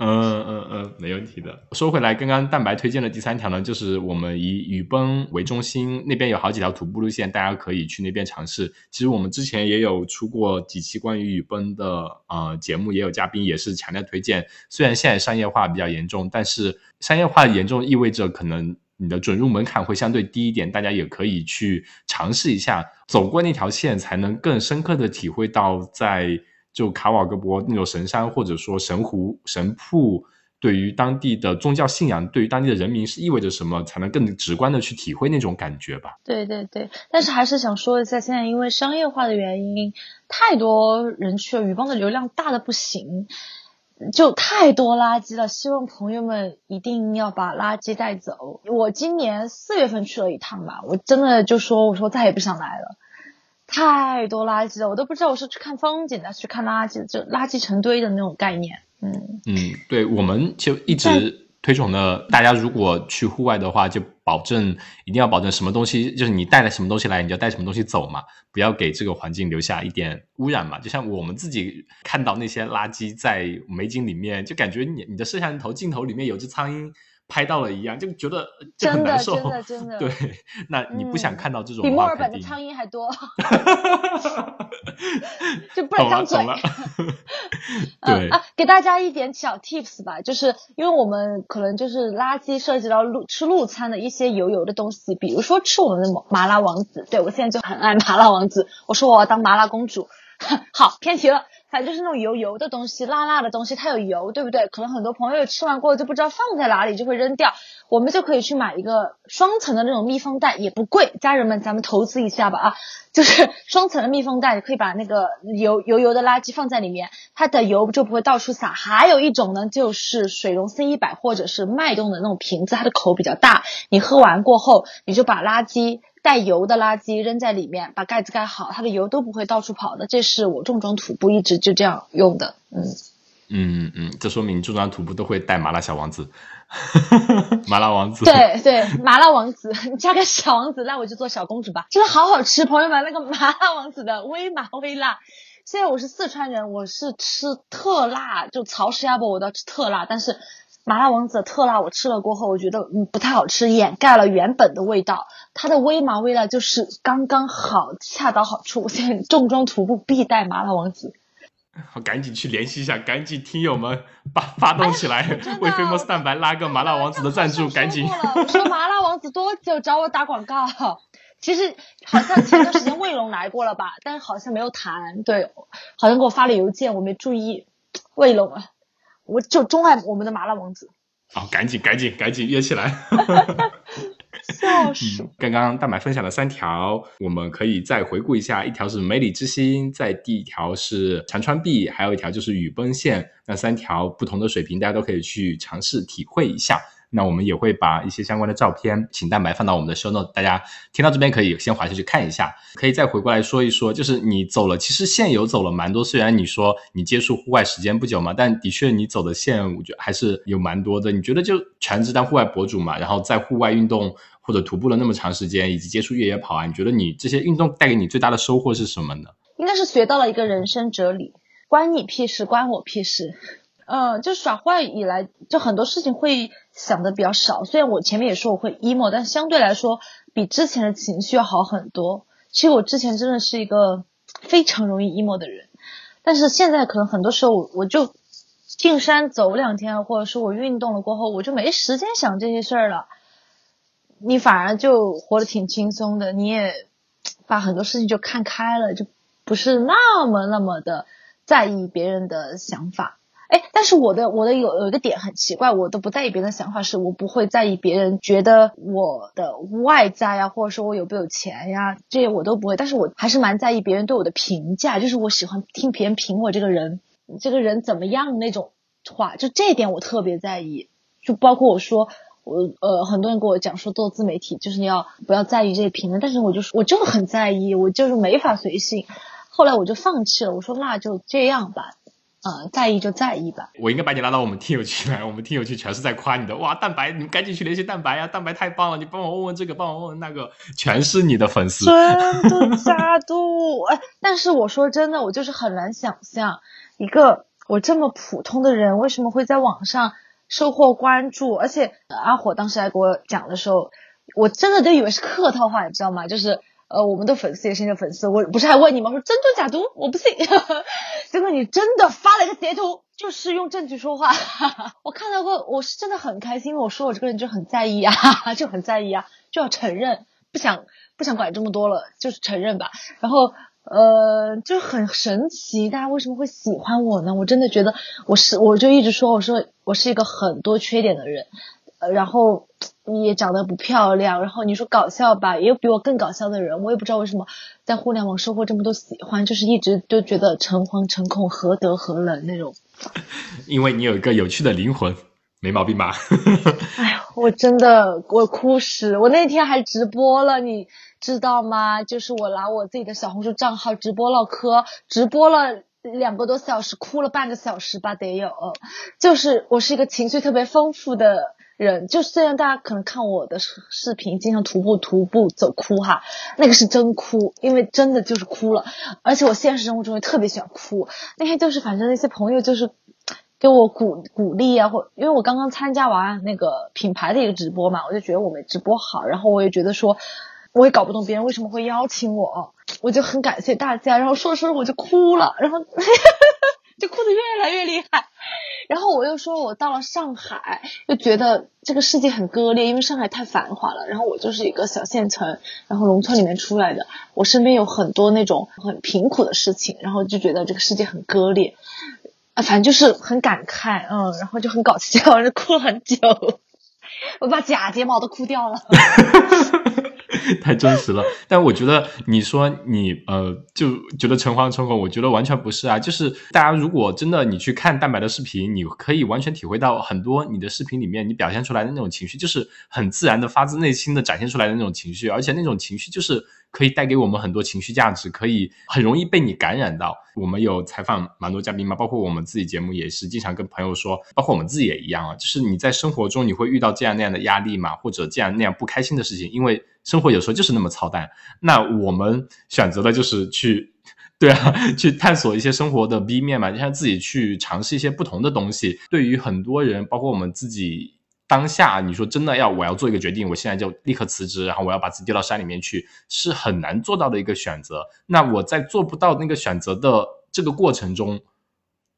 嗯嗯嗯，(laughs) 没问题的。说回来，刚刚蛋白推荐的第三条呢，就是我们以雨崩为中心，那边有好几条徒步路线，大家可以去那边尝试。其实我们之前也有出过几期关于雨崩的呃节目，也有嘉宾也是强烈推荐。虽然现在商业化比较严重，但是商业化严重意味着可能你的准入门槛会相对低一点，大家也可以去尝试一下，走过那条线，才能更深刻的体会到在。就卡瓦格博那种神山，或者说神湖、神瀑，对于当地的宗教信仰，对于当地的人民是意味着什么，才能更直观的去体会那种感觉吧？对对对，但是还是想说一下，现在因为商业化的原因，太多人去了，雨崩的流量大的不行，就太多垃圾了。希望朋友们一定要把垃圾带走。我今年四月份去了一趟吧，我真的就说，我说再也不想来了。太多垃圾了，我都不知道我是去看风景的，去看垃圾，就垃圾成堆的那种概念。嗯嗯，对，我们就一直推崇的，大家如果去户外的话，就保证一定要保证什么东西，就是你带了什么东西来，你就带什么东西走嘛，不要给这个环境留下一点污染嘛。就像我们自己看到那些垃圾在美景里面，就感觉你你的摄像头镜头里面有只苍蝇拍到了一样，就觉得真的很难受。真的真的。对，那你不想看到这种比墨尔。本的苍蝇还多，(laughs) 就不能张嘴。(laughs) 对嗯啊，给大家一点小 tips 吧，就是因为我们可能就是垃圾涉及到路吃路餐的一些油油的东西，比如说吃我们的麻辣王子，对我现在就很爱麻辣王子，我说我要当麻辣公主，(laughs) 好偏题了。反正就是那种油油的东西、辣辣的东西，它有油，对不对？可能很多朋友吃完过后就不知道放在哪里，就会扔掉。我们就可以去买一个双层的那种密封袋，也不贵。家人们，咱们投资一下吧啊！就是 (laughs) 双层的密封袋，你可以把那个油油油的垃圾放在里面，它的油就不会到处洒。还有一种呢，就是水溶 C 一百或者是脉动的那种瓶子，它的口比较大，你喝完过后，你就把垃圾。带油的垃圾扔在里面，把盖子盖好，它的油都不会到处跑的。这是我重装徒步一直就这样用的，嗯。嗯嗯，这说明重装徒步都会带麻辣小王子，(laughs) 麻辣王子。对对，麻辣王子，你加个小王子，那我就做小公主吧。真的好好吃，朋友们，那个麻辣王子的微麻微辣。虽然我是四川人，我是吃特辣，就曹氏鸭脖我都要吃特辣，但是麻辣王子的特辣我吃了过后，我觉得嗯不太好吃，掩盖了原本的味道。它的微麻微辣就是刚刚好，恰到好处。我现在重装徒步必带麻辣王子。好，赶紧去联系一下，赶紧听友们发 (laughs) 发动起来，哎为 Famous 蛋白拉个麻辣王子的赞助，赶紧。(laughs) 说麻辣王子多久找我打广告？其实好像前段时间卫龙来过了吧，但是好像没有谈。对，好像给我发了邮件，我没注意。卫龙啊，我就钟爱我们的麻辣王子。好，赶紧赶紧赶紧约起来。(laughs) 笑死！嗯，刚刚大白分享了三条，我们可以再回顾一下：一条是梅里之星，在第一条是长川壁，还有一条就是雨崩线。那三条不同的水平，大家都可以去尝试体会一下。那我们也会把一些相关的照片，请蛋白放到我们的 show note，大家听到这边可以先滑下去看一下，可以再回过来说一说，就是你走了，其实线有走了蛮多。虽然你说你接触户外时间不久嘛，但的确你走的线，我觉得还是有蛮多的。你觉得就全职当户外博主嘛，然后在户外运动或者徒步了那么长时间，以及接触越野跑啊，你觉得你这些运动带给你最大的收获是什么呢？应该是学到了一个人生哲理：关你屁事，关我屁事。嗯，就耍坏以来，就很多事情会想的比较少。虽然我前面也说我会 emo，但相对来说比之前的情绪要好很多。其实我之前真的是一个非常容易 emo 的人，但是现在可能很多时候我就进山走两天，或者说我运动了过后，我就没时间想这些事儿了。你反而就活得挺轻松的，你也把很多事情就看开了，就不是那么那么的在意别人的想法。哎，但是我的我的有有一个点很奇怪，我都不在意别人的想法，是我不会在意别人觉得我的外在呀，或者说我有没有钱呀，这些我都不会。但是我还是蛮在意别人对我的评价，就是我喜欢听别人评我这个人，这个人怎么样那种话，就这一点我特别在意。就包括我说我呃，很多人跟我讲说做自媒体就是你要不要在意这些评论，但是我就是我就很在意，我就是没法随性。后来我就放弃了，我说那就这样吧。呃，在意就在意吧。我应该把你拉到我们听友群来，我们听友群全是在夸你的。哇，蛋白，你们赶紧去联系蛋白呀！蛋白太棒了，你帮我问问这个，帮我问问那个，全是你的粉丝。真的假的？哎，但是我说真的，我就是很难想象一个我这么普通的人，为什么会在网上收获关注？而且阿火当时还给我讲的时候，我真的都以为是客套话，你知道吗？就是。呃，我们的粉丝也是你的粉丝，我不是还问你吗？我说真读假读，我不信。结果你真的发了一个截图，就是用证据说话。(laughs) 我看到过，我是真的很开心，我说我这个人就很在意啊，(laughs) 就很在意啊，就要承认，不想不想管这么多了，就是承认吧。然后呃，就很神奇，大家为什么会喜欢我呢？我真的觉得我是，我就一直说，我说我是一个很多缺点的人，呃，然后。也长得不漂亮，然后你说搞笑吧，也有比我更搞笑的人，我也不知道为什么在互联网收获这么多喜欢，就是一直都觉得诚惶诚恐，何德何能那种。(laughs) 因为你有一个有趣的灵魂，没毛病吧？(laughs) 哎呀，我真的我哭死，我那天还直播了，你知道吗？就是我拿我自己的小红书账号直播唠嗑，直播了两个多小时，哭了半个小时吧，得有。就是我是一个情绪特别丰富的。人就虽然大家可能看我的视频，经常徒步徒步走哭哈，那个是真哭，因为真的就是哭了。而且我现实生活中也特别喜欢哭。那天就是反正那些朋友就是给我鼓鼓励啊，或因为我刚刚参加完那个品牌的一个直播嘛，我就觉得我们直播好，然后我也觉得说，我也搞不懂别人为什么会邀请我，我就很感谢大家，然后说着说着我就哭了，然后 (laughs) 就哭得越来越厉害。然后我又说，我到了上海，又觉得这个世界很割裂，因为上海太繁华了。然后我就是一个小县城，然后农村里面出来的，我身边有很多那种很贫苦的事情，然后就觉得这个世界很割裂，啊，反正就是很感慨，嗯，然后就很搞笑，就 (laughs) 哭了很久，我把假睫毛都哭掉了。(laughs) 太真实了，但我觉得你说你呃就觉得诚惶诚恐，我觉得完全不是啊。就是大家如果真的你去看蛋白的视频，你可以完全体会到很多你的视频里面你表现出来的那种情绪，就是很自然的发自内心的展现出来的那种情绪，而且那种情绪就是可以带给我们很多情绪价值，可以很容易被你感染到。我们有采访蛮多嘉宾嘛，包括我们自己节目也是经常跟朋友说，包括我们自己也一样啊，就是你在生活中你会遇到这样那样的压力嘛，或者这样那样不开心的事情，因为。生活有时候就是那么操蛋，那我们选择的就是去，对啊，(laughs) 去探索一些生活的 B 面嘛，就像自己去尝试一些不同的东西。对于很多人，包括我们自己，当下你说真的要我要做一个决定，我现在就立刻辞职，然后我要把自己丢到山里面去，是很难做到的一个选择。那我在做不到那个选择的这个过程中，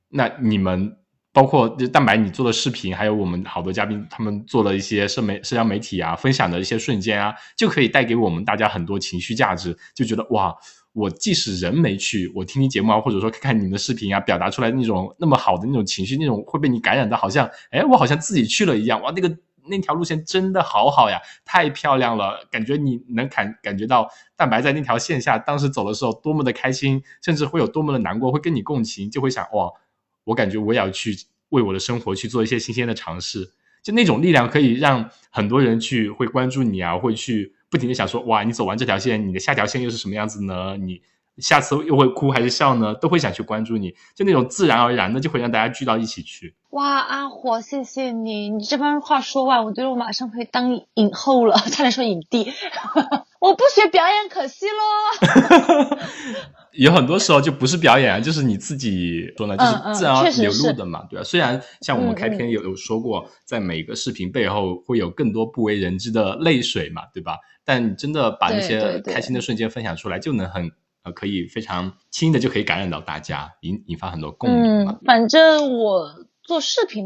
那你们。包括蛋白你做的视频，还有我们好多嘉宾他们做了一些社媒社交媒体啊，分享的一些瞬间啊，就可以带给我们大家很多情绪价值。就觉得哇，我即使人没去，我听听节目啊，或者说看看你们的视频啊，表达出来那种那么好的那种情绪，那种会被你感染的，好像哎，我好像自己去了一样。哇，那个那条路线真的好好呀，太漂亮了，感觉你能感感觉到蛋白在那条线下当时走的时候多么的开心，甚至会有多么的难过，会跟你共情，就会想哇。我感觉我也要去为我的生活去做一些新鲜的尝试，就那种力量可以让很多人去会关注你啊，会去不停的想说，哇，你走完这条线，你的下条线又是什么样子呢？你下次又会哭还是笑呢？都会想去关注你，就那种自然而然的就会让大家聚到一起去。哇，阿火，谢谢你，你这番话说完，我觉得我马上可以当影后了，差点说影帝，(laughs) 我不学表演可惜喽。(laughs) 有很多时候就不是表演，就是你自己说呢，就是自然流露的嘛，对吧？虽然像我们开篇有有说过，在每个视频背后会有更多不为人知的泪水嘛，对吧？但真的把那些开心的瞬间分享出来，就能很呃，可以非常轻易的就可以感染到大家，引引发很多共鸣嘛。反正我做视频。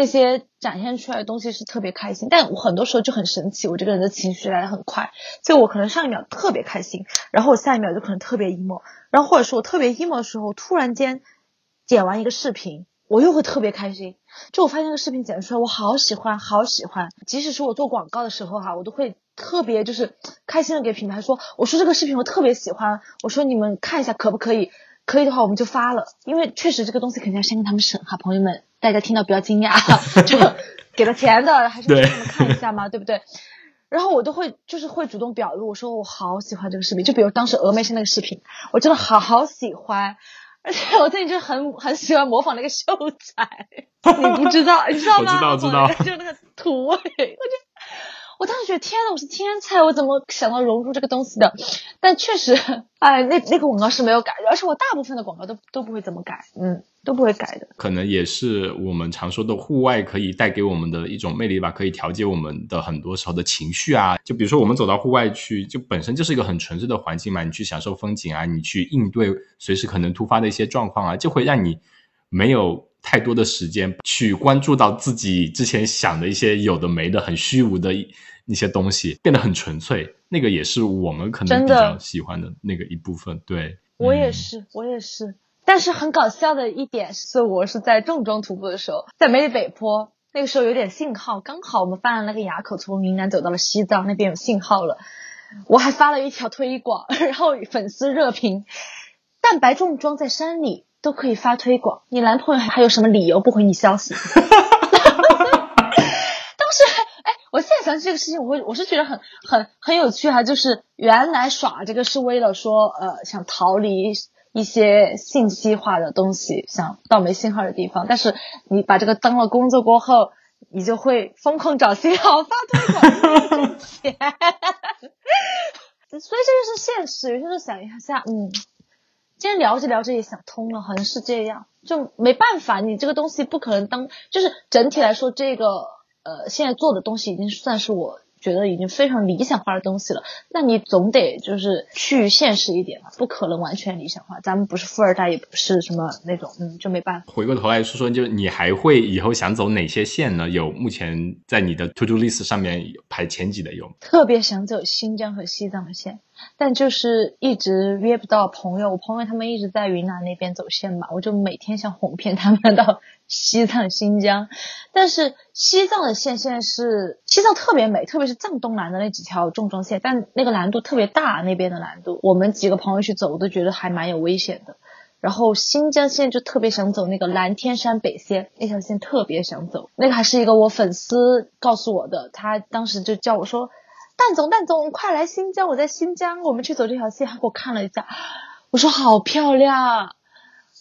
那些展现出来的东西是特别开心，但我很多时候就很神奇，我这个人的情绪来的很快，就我可能上一秒特别开心，然后我下一秒就可能特别 emo，然后或者说我特别 emo 的时候，突然间剪完一个视频，我又会特别开心，就我发现那个视频剪出来，我好喜欢，好喜欢，即使是我做广告的时候哈，我都会特别就是开心的给品牌说，我说这个视频我特别喜欢，我说你们看一下可不可以，可以的话我们就发了，因为确实这个东西肯定要先跟他们审哈，朋友们。大家听到不要惊讶，(laughs) 就给了钱的还是给他们看一下嘛，对不对？然后我都会就是会主动表露，我说我好喜欢这个视频，就比如当时峨眉山那个视频，我真的好好喜欢，而且我最近就很 (laughs) 很喜欢模仿那个秀才，你不知道，你知道吗？知道知道，(laughs) 就那个土味，我就。我当时觉得天呐，我是天才，我怎么想到融入这个东西的？但确实，哎，那那个广告是没有改，而且我大部分的广告都都不会怎么改，嗯，都不会改的。可能也是我们常说的户外可以带给我们的一种魅力吧，可以调节我们的很多时候的情绪啊。就比如说我们走到户外去，就本身就是一个很纯粹的环境嘛，你去享受风景啊，你去应对随时可能突发的一些状况啊，就会让你没有。太多的时间去关注到自己之前想的一些有的没的很虚无的一些东西，变得很纯粹。那个也是我们可能比较喜欢的那个一部分。对，我也是，我也是。但是很搞笑的一点是，我是在重装徒步的时候，在梅里北坡，那个时候有点信号，刚好我们翻了那个垭口，从云南走到了西藏，那边有信号了。我还发了一条推广，(laughs) 然后粉丝热评：蛋白重装在山里。都可以发推广，你男朋友还有什么理由不回你消息？(laughs) 当时，哎，我现在想起这个事情，我我是觉得很很很有趣哈，就是原来耍这个是为了说，呃，想逃离一些信息化的东西，想到没信号的地方，但是你把这个当了工作过后，你就会疯狂找信号发推广挣钱，(laughs) 所以这就是现实。有些时候想一下，嗯。今天聊着聊着也想通了，好像是这样，就没办法，你这个东西不可能当，就是整体来说，这个呃现在做的东西已经算是我。觉得已经非常理想化的东西了，那你总得就是去现实一点嘛，不可能完全理想化。咱们不是富二代，也不是什么那种，嗯，就没办法。回过头来说说，就是你还会以后想走哪些线呢？有目前在你的 to do list 上面排前几的有？特别想走新疆和西藏的线。但就是一直约不到朋友，我朋友他们一直在云南那边走线嘛，我就每天想哄骗他们到西藏、新疆。但是西藏的线现在是西藏特别美，特别是藏东南的那几条重装线，但那个难度特别大，那边的难度，我们几个朋友去走，我都觉得还蛮有危险的。然后新疆线就特别想走那个蓝天山北线那条线，特别想走，那个还是一个我粉丝告诉我的，他当时就叫我说。蛋总，蛋总，快来新疆！我在新疆，我们去走这条线。他给我看了一下，我说好漂亮。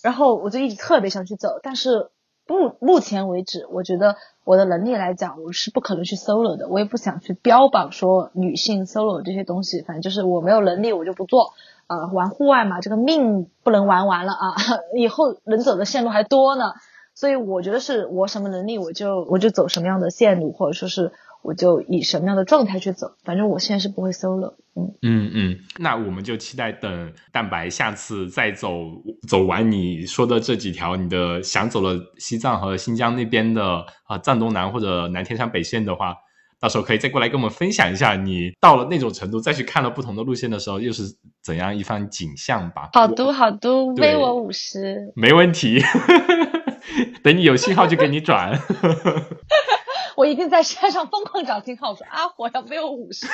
然后我就一直特别想去走，但是目目前为止，我觉得我的能力来讲，我是不可能去 solo 的。我也不想去标榜说女性 solo 这些东西，反正就是我没有能力，我就不做。啊，玩户外嘛，这个命不能玩完了啊，(laughs) 以后能走的线路还多呢。所以我觉得是我什么能力，我就我就走什么样的线路，或者说是。我就以什么样的状态去走，反正我现在是不会 solo。嗯嗯嗯，那我们就期待等蛋白下次再走走完你说的这几条，你的想走了西藏和新疆那边的啊藏东南或者南天山北线的话，到时候可以再过来跟我们分享一下，你到了那种程度再去看了不同的路线的时候，又是怎样一番景象吧。好嘟好嘟，微我五十，没问题。(laughs) 等你有信号就给你转。(laughs) 我一定在山上疯狂找信号，说啊，我要 v 我五十。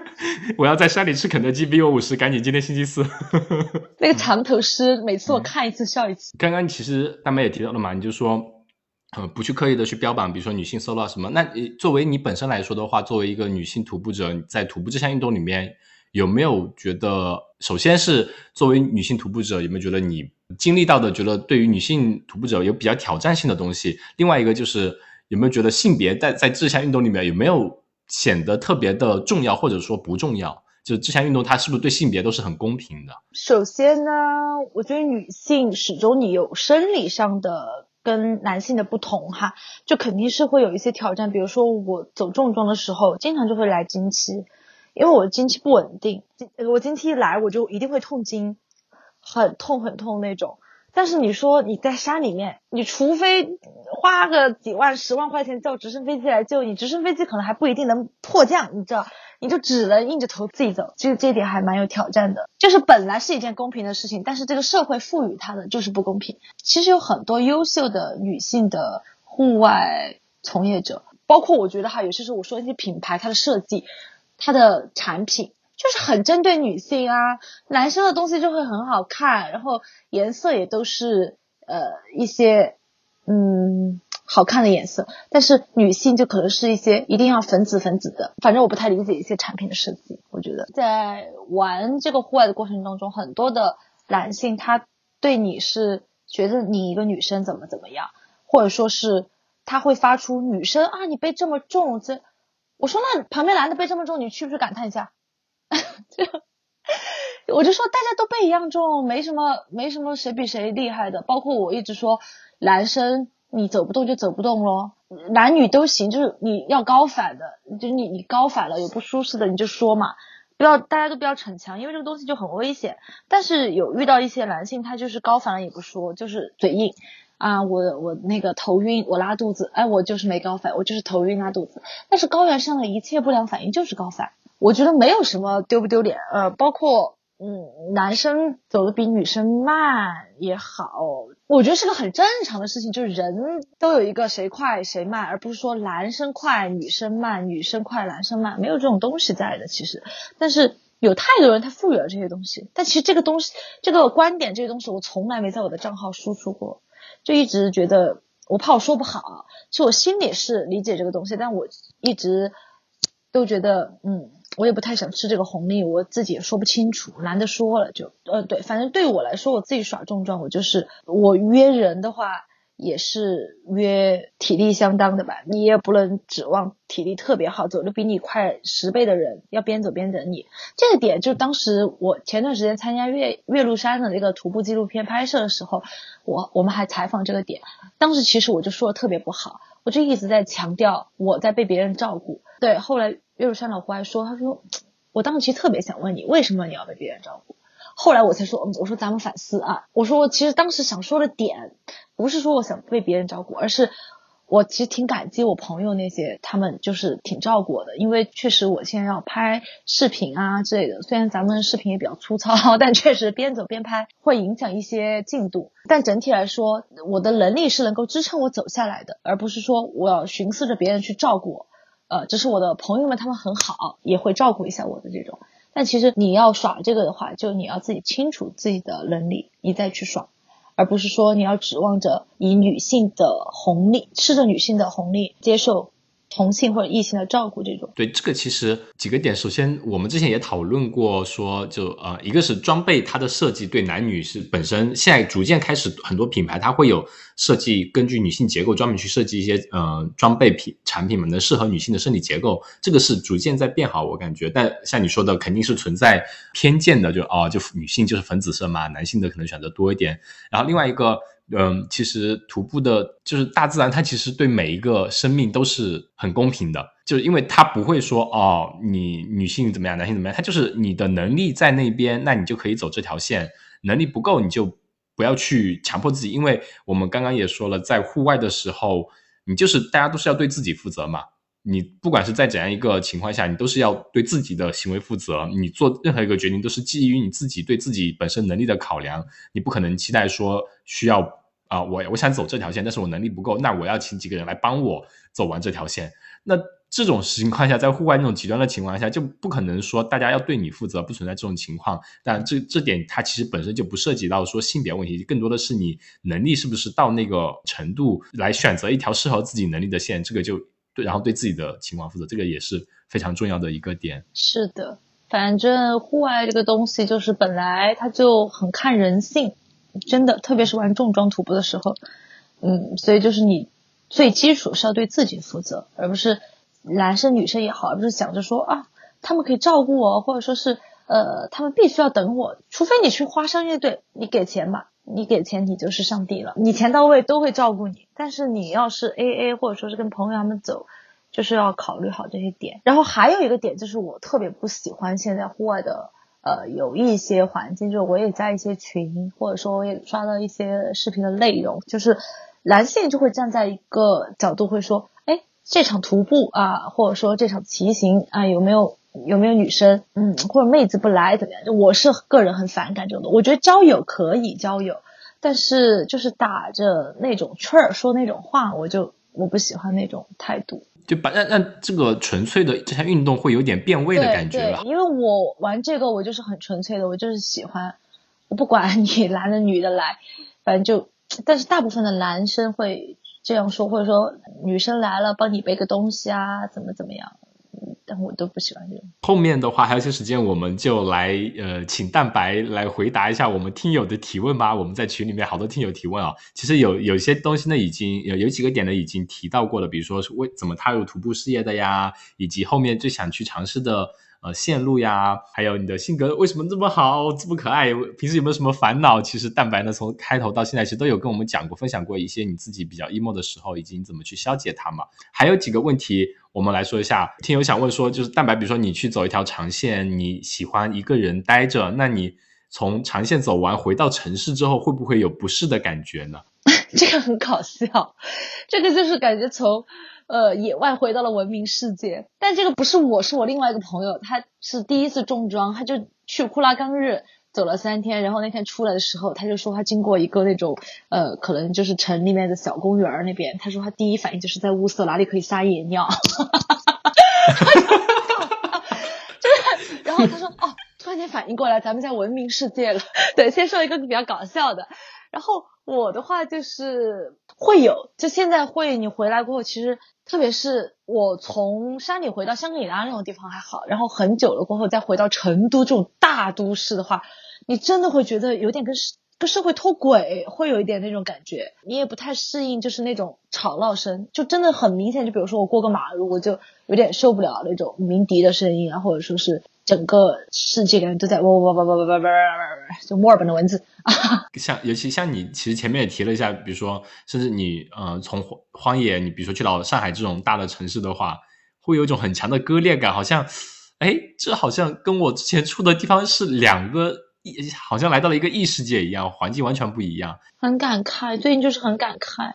(laughs) 我要在山里吃肯德基，逼我五十，赶紧！今天星期四。(laughs) 那个长头诗，每次我看一次笑一次。刚刚其实大妹也提到了嘛，你就说，呃，不去刻意的去标榜，比如说女性 solo 什么。那作为你本身来说的话，作为一个女性徒步者，在徒步这项运动里面，有没有觉得，首先是作为女性徒步者，有没有觉得你经历到的，觉得对于女性徒步者有比较挑战性的东西？另外一个就是。有没有觉得性别在在这项运动里面有没有显得特别的重要，或者说不重要？就这项运动它是不是对性别都是很公平的？首先呢，我觉得女性始终你有生理上的跟男性的不同哈，就肯定是会有一些挑战。比如说我走重装的时候，经常就会来经期，因为我经期不稳定，我经期一来我就一定会痛经，很痛很痛那种。但是你说你在山里面，你除非花个几万、十万块钱叫直升飞机来救你，直升飞机可能还不一定能迫降，你知道，你就只能硬着头自己走，其实这一点还蛮有挑战的。就是本来是一件公平的事情，但是这个社会赋予它的就是不公平。其实有很多优秀的女性的户外从业者，包括我觉得哈，有些时候我说一些品牌，它的设计，它的产品。就是很针对女性啊，男生的东西就会很好看，然后颜色也都是呃一些嗯好看的颜色，但是女性就可能是一些一定要粉紫粉紫的，反正我不太理解一些产品的设计。我觉得在玩这个户外的过程当中，很多的男性他对你是觉得你一个女生怎么怎么样，或者说是他会发出女生啊你背这么重，这我说那旁边男的背这么重，你去不去感叹一下？(laughs) 就我就说大家都背一样重，没什么没什么谁比谁厉害的。包括我一直说，男生你走不动就走不动咯，男女都行，就是你要高反的，就是你你高反了有不舒适的你就说嘛，不要大家都不要逞强，因为这个东西就很危险。但是有遇到一些男性，他就是高反了也不说，就是嘴硬啊，我我那个头晕，我拉肚子，哎，我就是没高反，我就是头晕拉肚子。但是高原上的一切不良反应就是高反。我觉得没有什么丢不丢脸，呃，包括嗯，男生走的比女生慢也好，我觉得是个很正常的事情，就是人都有一个谁快谁慢，而不是说男生快女生慢，女生快男生慢，没有这种东西在的，其实。但是有太多人他赋予了这些东西，但其实这个东西，这个观点，这些东西，我从来没在我的账号输出过，就一直觉得我怕我说不好，其实我心里是理解这个东西，但我一直都觉得，嗯。我也不太想吃这个红利，我自己也说不清楚，懒得说了就，呃，对，反正对我来说，我自己耍重装，我就是我约人的话，也是约体力相当的吧，你也不能指望体力特别好，走的比你快十倍的人要边走边等你。这个点就当时我前段时间参加岳岳麓山的那个徒步纪录片拍摄的时候，我我们还采访这个点，当时其实我就说的特别不好，我就一直在强调我在被别人照顾。对，后来岳麓山老胡还说，他说我当时其实特别想问你，为什么你要被别人照顾？后来我才说，我说咱们反思啊，我说我其实当时想说的点，不是说我想被别人照顾，而是我其实挺感激我朋友那些，他们就是挺照顾我的，因为确实我现在要拍视频啊之类的，虽然咱们视频也比较粗糙，(laughs) 但确实边走边拍会影响一些进度，但整体来说，我的能力是能够支撑我走下来的，而不是说我要寻思着别人去照顾我，呃，只是我的朋友们他们很好，也会照顾一下我的这种。但其实你要耍这个的话，就你要自己清楚自己的能力，你再去耍，而不是说你要指望着以女性的红利，吃着女性的红利接受。同性或者异性的照顾，这种对这个其实几个点。首先，我们之前也讨论过，说就呃，一个是装备它的设计对男女是本身，现在逐渐开始很多品牌它会有设计，根据女性结构专门去设计一些呃装备品产品嘛，能适合女性的身体结构，这个是逐渐在变好，我感觉。但像你说的，肯定是存在偏见的，就哦，就女性就是粉紫色嘛，男性的可能选择多一点。然后另外一个。嗯，其实徒步的，就是大自然，它其实对每一个生命都是很公平的，就是因为它不会说哦，你女性怎么样，男性怎么样，它就是你的能力在那边，那你就可以走这条线；能力不够，你就不要去强迫自己，因为我们刚刚也说了，在户外的时候，你就是大家都是要对自己负责嘛。你不管是在怎样一个情况下，你都是要对自己的行为负责。你做任何一个决定都是基于你自己对自己本身能力的考量。你不可能期待说需要啊，我我想走这条线，但是我能力不够，那我要请几个人来帮我走完这条线。那这种情况下，在户外那种极端的情况下，就不可能说大家要对你负责，不存在这种情况。但这这点它其实本身就不涉及到说性别问题，更多的是你能力是不是到那个程度来选择一条适合自己能力的线，这个就。对，然后对自己的情况负责，这个也是非常重要的一个点。是的，反正户外这个东西就是本来它就很看人性，真的，特别是玩重装徒步的时候，嗯，所以就是你最基础是要对自己负责，而不是男生女生也好，而不是想着说啊，他们可以照顾我，或者说是呃，他们必须要等我，除非你去花商乐队，你给钱吧。你给钱，你就是上帝了。你钱到位，都会照顾你。但是你要是 A A，或者说是跟朋友他们走，就是要考虑好这些点。然后还有一个点，就是我特别不喜欢现在户外的，呃，有一些环境，就是我也在一些群，或者说我也刷到一些视频的内容，就是男性就会站在一个角度会说，哎，这场徒步啊，或者说这场骑行啊，有没有？有没有女生，嗯，或者妹子不来怎么样？就我是个人很反感这种的。我觉得交友可以交友，但是就是打着那种趣儿说那种话，我就我不喜欢那种态度。就把让让这个纯粹的这项运动会有点变味的感觉了。因为我玩这个，我就是很纯粹的，我就是喜欢，我不管你 (laughs) 男的女的来，反正就，但是大部分的男生会这样说，或者说女生来了帮你背个东西啊，怎么怎么样。但我都不喜欢这种。后面的话还有些时间，我们就来呃，请蛋白来回答一下我们听友的提问吧。我们在群里面好多听友提问啊，其实有有些东西呢，已经有有几个点呢已经提到过了，比如说是为怎么踏入徒步事业的呀，以及后面最想去尝试的。呃，线路呀，还有你的性格为什么这么好，这么可爱？平时有没有什么烦恼？其实蛋白呢，从开头到现在其实都有跟我们讲过，分享过一些你自己比较 emo 的时候，以及你怎么去消解它嘛。还有几个问题，我们来说一下。听友想问说，就是蛋白，比如说你去走一条长线，你喜欢一个人待着，那你从长线走完回到城市之后，会不会有不适的感觉呢？(laughs) 这个很搞笑，这个就是感觉从。呃，野外回到了文明世界，但这个不是我，是我另外一个朋友，他是第一次重装，他就去库拉冈日走了三天，然后那天出来的时候，他就说他经过一个那种呃，可能就是城里面的小公园那边，他说他第一反应就是在物色哪里可以撒野尿，就 (laughs) 是然后他说哦，突然间反应过来，咱们在文明世界了，(laughs) 对，先说一个比较搞笑的，然后我的话就是会有，就现在会，你回来过后其实。特别是我从山里回到香格里拉那种地方还好，然后很久了过后再回到成都这种大都市的话，你真的会觉得有点跟跟社会脱轨，会有一点那种感觉。你也不太适应，就是那种吵闹声，就真的很明显。就比如说我过个马路，我就有点受不了那种鸣笛的声音啊，或者说是整个世界感觉都在嗡嗡嗡嗡嗡嗡嗡嗡，就墨尔本的文字啊。(laughs) 像尤其像你，其实前面也提了一下，比如说，甚至你呃从荒荒野，你比如说去到上海这种大的城市的话，会有一种很强的割裂感，好像，哎，这好像跟我之前住的地方是两个异。好像来到了一个异世界一样，环境完全不一样。很感慨，最近就是很感慨。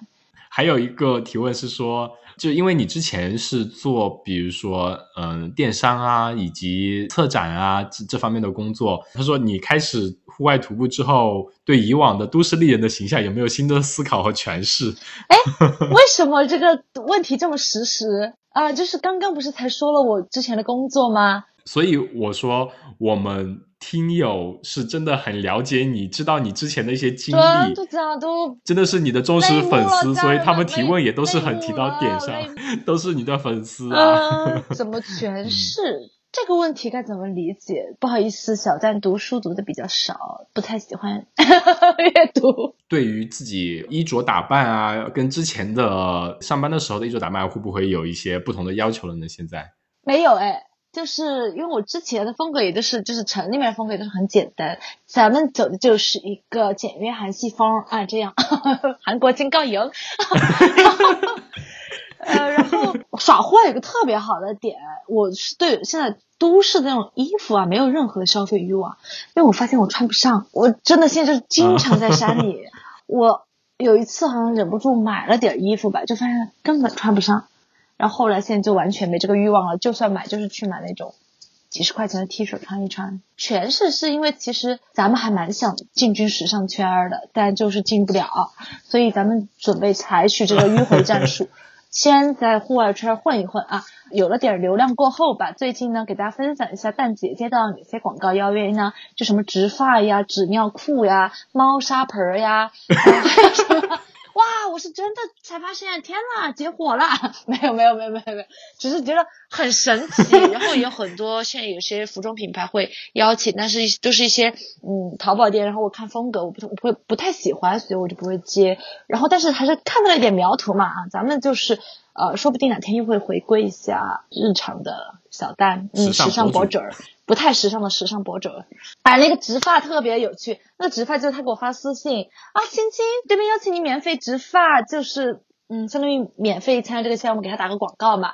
还有一个提问是说，就因为你之前是做，比如说，嗯，电商啊，以及策展啊这这方面的工作。他说，你开始户外徒步之后，对以往的都市丽人的形象有没有新的思考和诠释？哎，(laughs) 为什么这个问题这么实时啊？就是刚刚不是才说了我之前的工作吗？所以我说我们。听友是真的很了解你，知道你之前的一些经历，都真的是你的忠实粉丝，所以他们提问也都是很提到点上，都是你的粉丝啊。怎么诠释这个问题？该怎么理解？不好意思，小赞读书读的比较少，不太喜欢 (laughs) 阅读。对于自己衣着打扮啊，跟之前的上班的时候的衣着打扮，会不会有一些不同的要求了呢？现在没有哎。就是因为我之前的风格也都是，就是城里面风格都是很简单，咱们走的就是一个简约韩系风啊，这样，(laughs) 韩国金刚营，(laughs) 呃，然后耍户外有个特别好的点，我是对现在都市的那种衣服啊没有任何的消费欲望，因为我发现我穿不上，我真的现在就是经常在山里，(laughs) 我有一次好像忍不住买了点衣服吧，就发现根本穿不上。然后后来现在就完全没这个欲望了，就算买就是去买那种几十块钱的 T 恤穿一穿。全是是因为其实咱们还蛮想进军时尚圈的，但就是进不了，所以咱们准备采取这个迂回战术，(laughs) 先在户外圈混一混啊。有了点流量过后吧，最近呢给大家分享一下蛋姐接到哪些广告邀约呢？就什么植发呀、纸尿裤呀、猫砂盆呀。(laughs) 哇！我是真的才发现，天呐，结火了！(laughs) 没有没有没有没有没有，只是觉得很神奇。然后有很多现在有些服装品牌会邀请，但是都是一些嗯淘宝店。然后我看风格，我不不会不太喜欢，所以我就不会接。然后但是还是看到了一点苗头嘛啊，咱们就是呃，说不定哪天又会回归一下日常的小单，嗯，时尚博主。不太时尚的时尚博主，哎，那个植发特别有趣。那个植发就是他给我发私信啊，青青这边邀请你免费植发，就是嗯，相当于免费参加这个项目，给他打个广告嘛。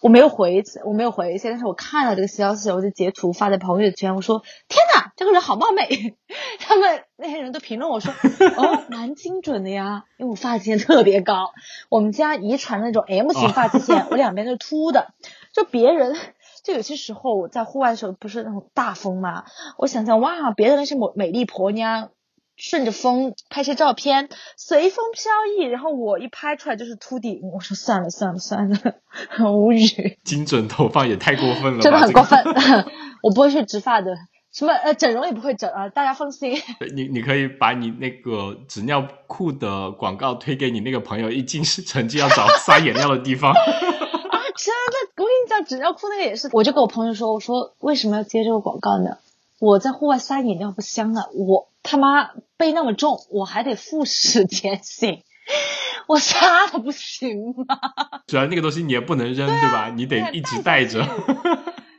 我没有回，我没有回一些，但是我看到这个消息，我就截图发在朋友圈，我说天哪，这个人好貌美。(laughs) 他们那些人都评论我说哦，蛮精准的呀，因为我发际线特别高，我们家遗传那种 M 型发际线，我两边都是秃的，就别人。就有些时候我在户外的时候不是那种大风嘛，我想想哇，别的那些美美丽婆娘顺着风拍些照片，随风飘逸，然后我一拍出来就是秃顶，我说算了算了算了，(laughs) 很无语。精准头发也太过分了，真的很过分。(laughs) 我不会去植发的，什么呃整容也不会整啊，大家放心。你你可以把你那个纸尿裤的广告推给你那个朋友，一进成绩要找撒眼尿的地方。纸尿裤那个也是，我就跟我朋友说，我说为什么要接这个广告呢？我在户外撒野尿不香啊，我他妈背那么重，我还得副食前行，(laughs) 我撒了不行吗？主要那个东西你也不能扔，对吧？你得一直带着。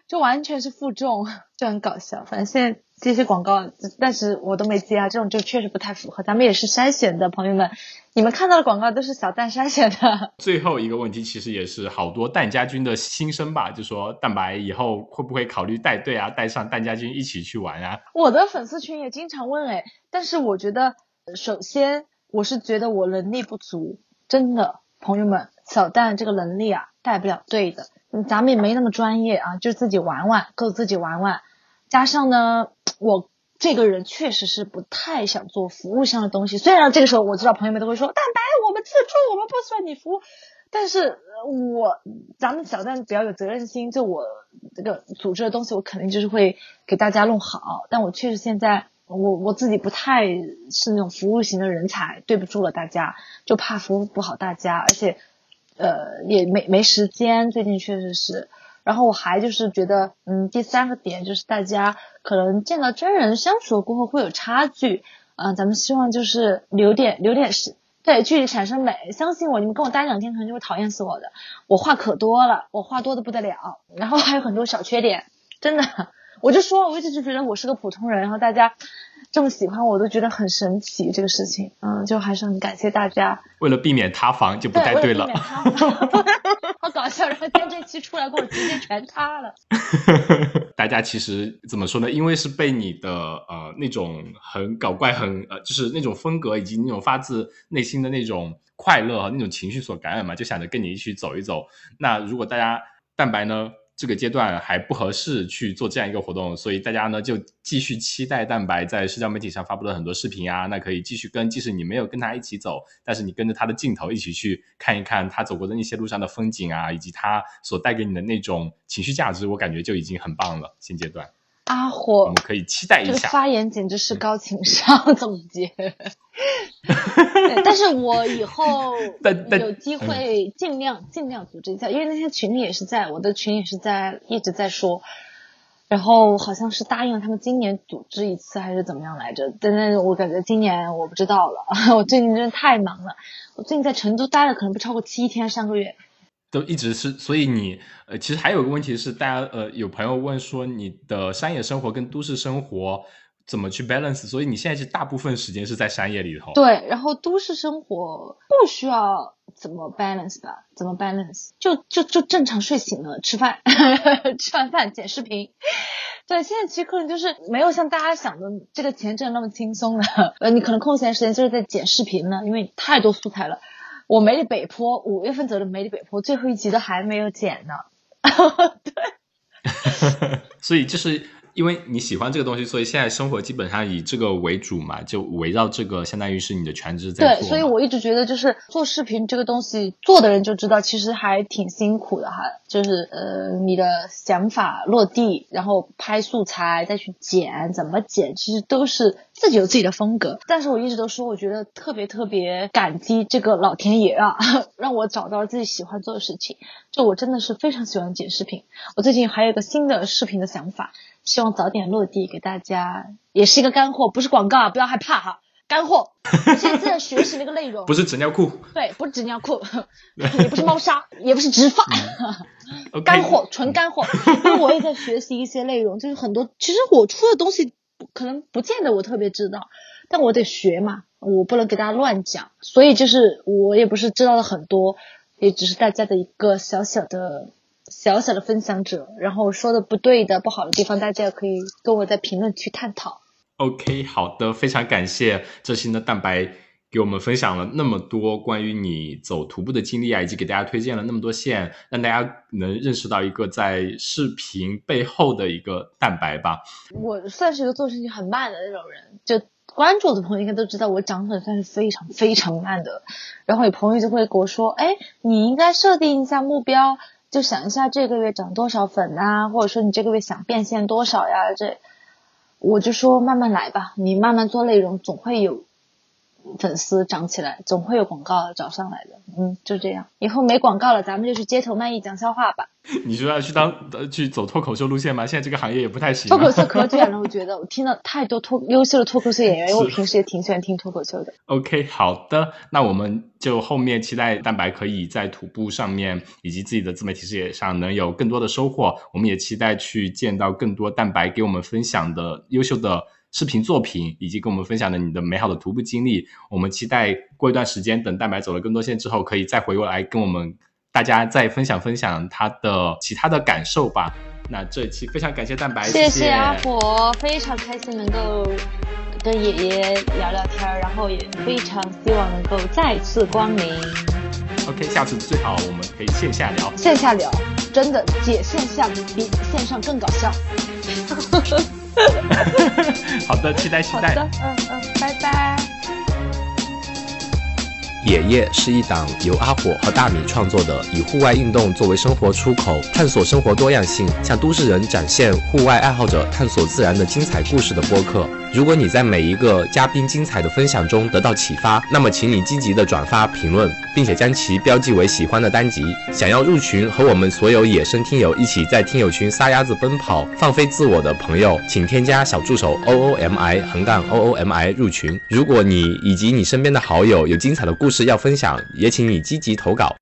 就完全是负重，就很搞笑。反正现在这些广告，但是我都没接啊。这种就确实不太符合。咱们也是筛选的，朋友们，你们看到的广告都是小蛋筛选的。(laughs) 最后一个问题，其实也是好多蛋家军的心声吧，就说蛋白以后会不会考虑带队啊，带上蛋家军一起去玩啊？我的粉丝群也经常问哎，但是我觉得，首先我是觉得我能力不足，真的，朋友们，小蛋这个能力啊，带不了队的。咱们也没那么专业啊，就自己玩玩，够自己玩玩。加上呢，我这个人确实是不太想做服务上的东西。虽然这个时候我知道朋友们都会说，蛋白我们自助，我们不需要你服务。但是我咱们小蛋比较有责任心，就我这个组织的东西，我肯定就是会给大家弄好。但我确实现在我我自己不太是那种服务型的人才，对不住了大家，就怕服务不好大家，而且。呃，也没没时间，最近确实是。然后我还就是觉得，嗯，第三个点就是大家可能见到真人相处过后会有差距嗯，咱们希望就是留点留点时，对，距离产生美。相信我，你们跟我待两天可能就会讨厌死我的。我话可多了，我话多的不得了，然后还有很多小缺点，真的。(laughs) 我就说，我一直就觉得我是个普通人，然后大家这么喜欢我，都觉得很神奇这个事情。嗯，就还是很感谢大家。为了避免塌房，就不带队了。(laughs) 好搞笑！然后今天这期出来，给我直接全塌了。(laughs) 大家其实怎么说呢？因为是被你的呃那种很搞怪、很呃就是那种风格以及那种发自内心的那种快乐和那种情绪所感染嘛，就想着跟你一起走一走。那如果大家蛋白呢？这个阶段还不合适去做这样一个活动，所以大家呢就继续期待蛋白在社交媒体上发布的很多视频啊，那可以继续跟，即使你没有跟他一起走，但是你跟着他的镜头一起去看一看他走过的那些路上的风景啊，以及他所带给你的那种情绪价值，我感觉就已经很棒了。现阶段。阿火，我们可以期待一下。这个发言简直是高情商 (laughs) 总结。但是我以后 (laughs) 有机会尽量尽量组织一下，因为那天群里也是在，我的群也是在一直在说。然后好像是答应了他们今年组织一次还是怎么样来着？但是我感觉今年我不知道了，(laughs) 我最近真的太忙了。我最近在成都待了可能不超过七天，上个月。都一直是，所以你呃，其实还有个问题是，大家呃，有朋友问说你的商业生活跟都市生活怎么去 balance？所以你现在是大部分时间是在商业里头。对，然后都市生活不需要怎么 balance 吧？怎么 balance？就就就正常睡醒了，吃饭，(laughs) 吃完饭剪视频。对，现在其实可能就是没有像大家想的这个钱挣那么轻松了。呃，你可能空闲时间就是在剪视频呢，因为太多素材了。我梅里北坡五月份走的梅里北坡最后一集都还没有剪呢，(laughs) 对，(laughs) 所以就是。因为你喜欢这个东西，所以现在生活基本上以这个为主嘛，就围绕这个，相当于是你的全职在做。对，所以我一直觉得，就是做视频这个东西，做的人就知道，其实还挺辛苦的哈。就是呃，你的想法落地，然后拍素材，再去剪，怎么剪，其实都是自己有自己的风格。但是我一直都说，我觉得特别特别感激这个老天爷啊，让我找到了自己喜欢做的事情。就我真的是非常喜欢剪视频。我最近还有一个新的视频的想法。希望早点落地，给大家也是一个干货，不是广告啊，不要害怕哈，干货。现在在学习那个内容，不是纸尿裤，对，不是纸尿裤，也不是猫砂，也不是植发，(laughs) 干货，纯干货。因为我也在学习一些内容，就是很多，其实我出的东西可能不见得我特别知道，但我得学嘛，我不能给大家乱讲，所以就是我也不是知道了很多，也只是大家的一个小小的。小小的分享者，然后说的不对的、不好的地方，大家可以跟我在评论区探讨。OK，好的，非常感谢这期的蛋白给我们分享了那么多关于你走徒步的经历啊，以及给大家推荐了那么多线，让大家能认识到一个在视频背后的一个蛋白吧。我算是一个做事情很慢的那种人，就关注我的朋友应该都知道，我涨粉算是非常非常慢的。然后有朋友就会跟我说：“哎，你应该设定一下目标。”就想一下这个月涨多少粉啊，或者说你这个月想变现多少呀？这我就说慢慢来吧，你慢慢做内容，总会有。粉丝涨起来，总会有广告找上来的。嗯，就这样。以后没广告了，咱们就去街头卖艺讲笑话吧。(laughs) 你说要去当去走脱口秀路线吗？现在这个行业也不太行。脱口秀可卷了，我觉得我听了太多脱优秀的脱口秀演员，因为我平时也挺喜欢听脱口秀的。OK，好的，那我们就后面期待蛋白可以在徒步上面以及自己的自媒体事业上能有更多的收获。我们也期待去见到更多蛋白给我们分享的优秀的。视频作品以及跟我们分享的你的美好的徒步经历，我们期待过一段时间，等蛋白走了更多线之后，可以再回过来跟我们大家再分享分享他的其他的感受吧。那这一期非常感谢蛋白，谢谢阿火，非常开心能够跟爷爷聊聊天，然后也非常希望能够再次光临。OK，下次最好我们可以线下聊，线下聊，真的姐线下比线上更搞笑。(laughs) (laughs) 好的，期待期待。好的，嗯嗯，拜拜。野夜是一档由阿火和大米创作的，以户外运动作为生活出口，探索生活多样性，向都市人展现户外爱好者探索自然的精彩故事的播客。如果你在每一个嘉宾精彩的分享中得到启发，那么请你积极的转发评论，并且将其标记为喜欢的单集。想要入群和我们所有野生听友一起在听友群撒丫子奔跑、放飞自我的朋友，请添加小助手 O O M I 横杠 O O M I 入群。如果你以及你身边的好友有精彩的故事要分享，也请你积极投稿。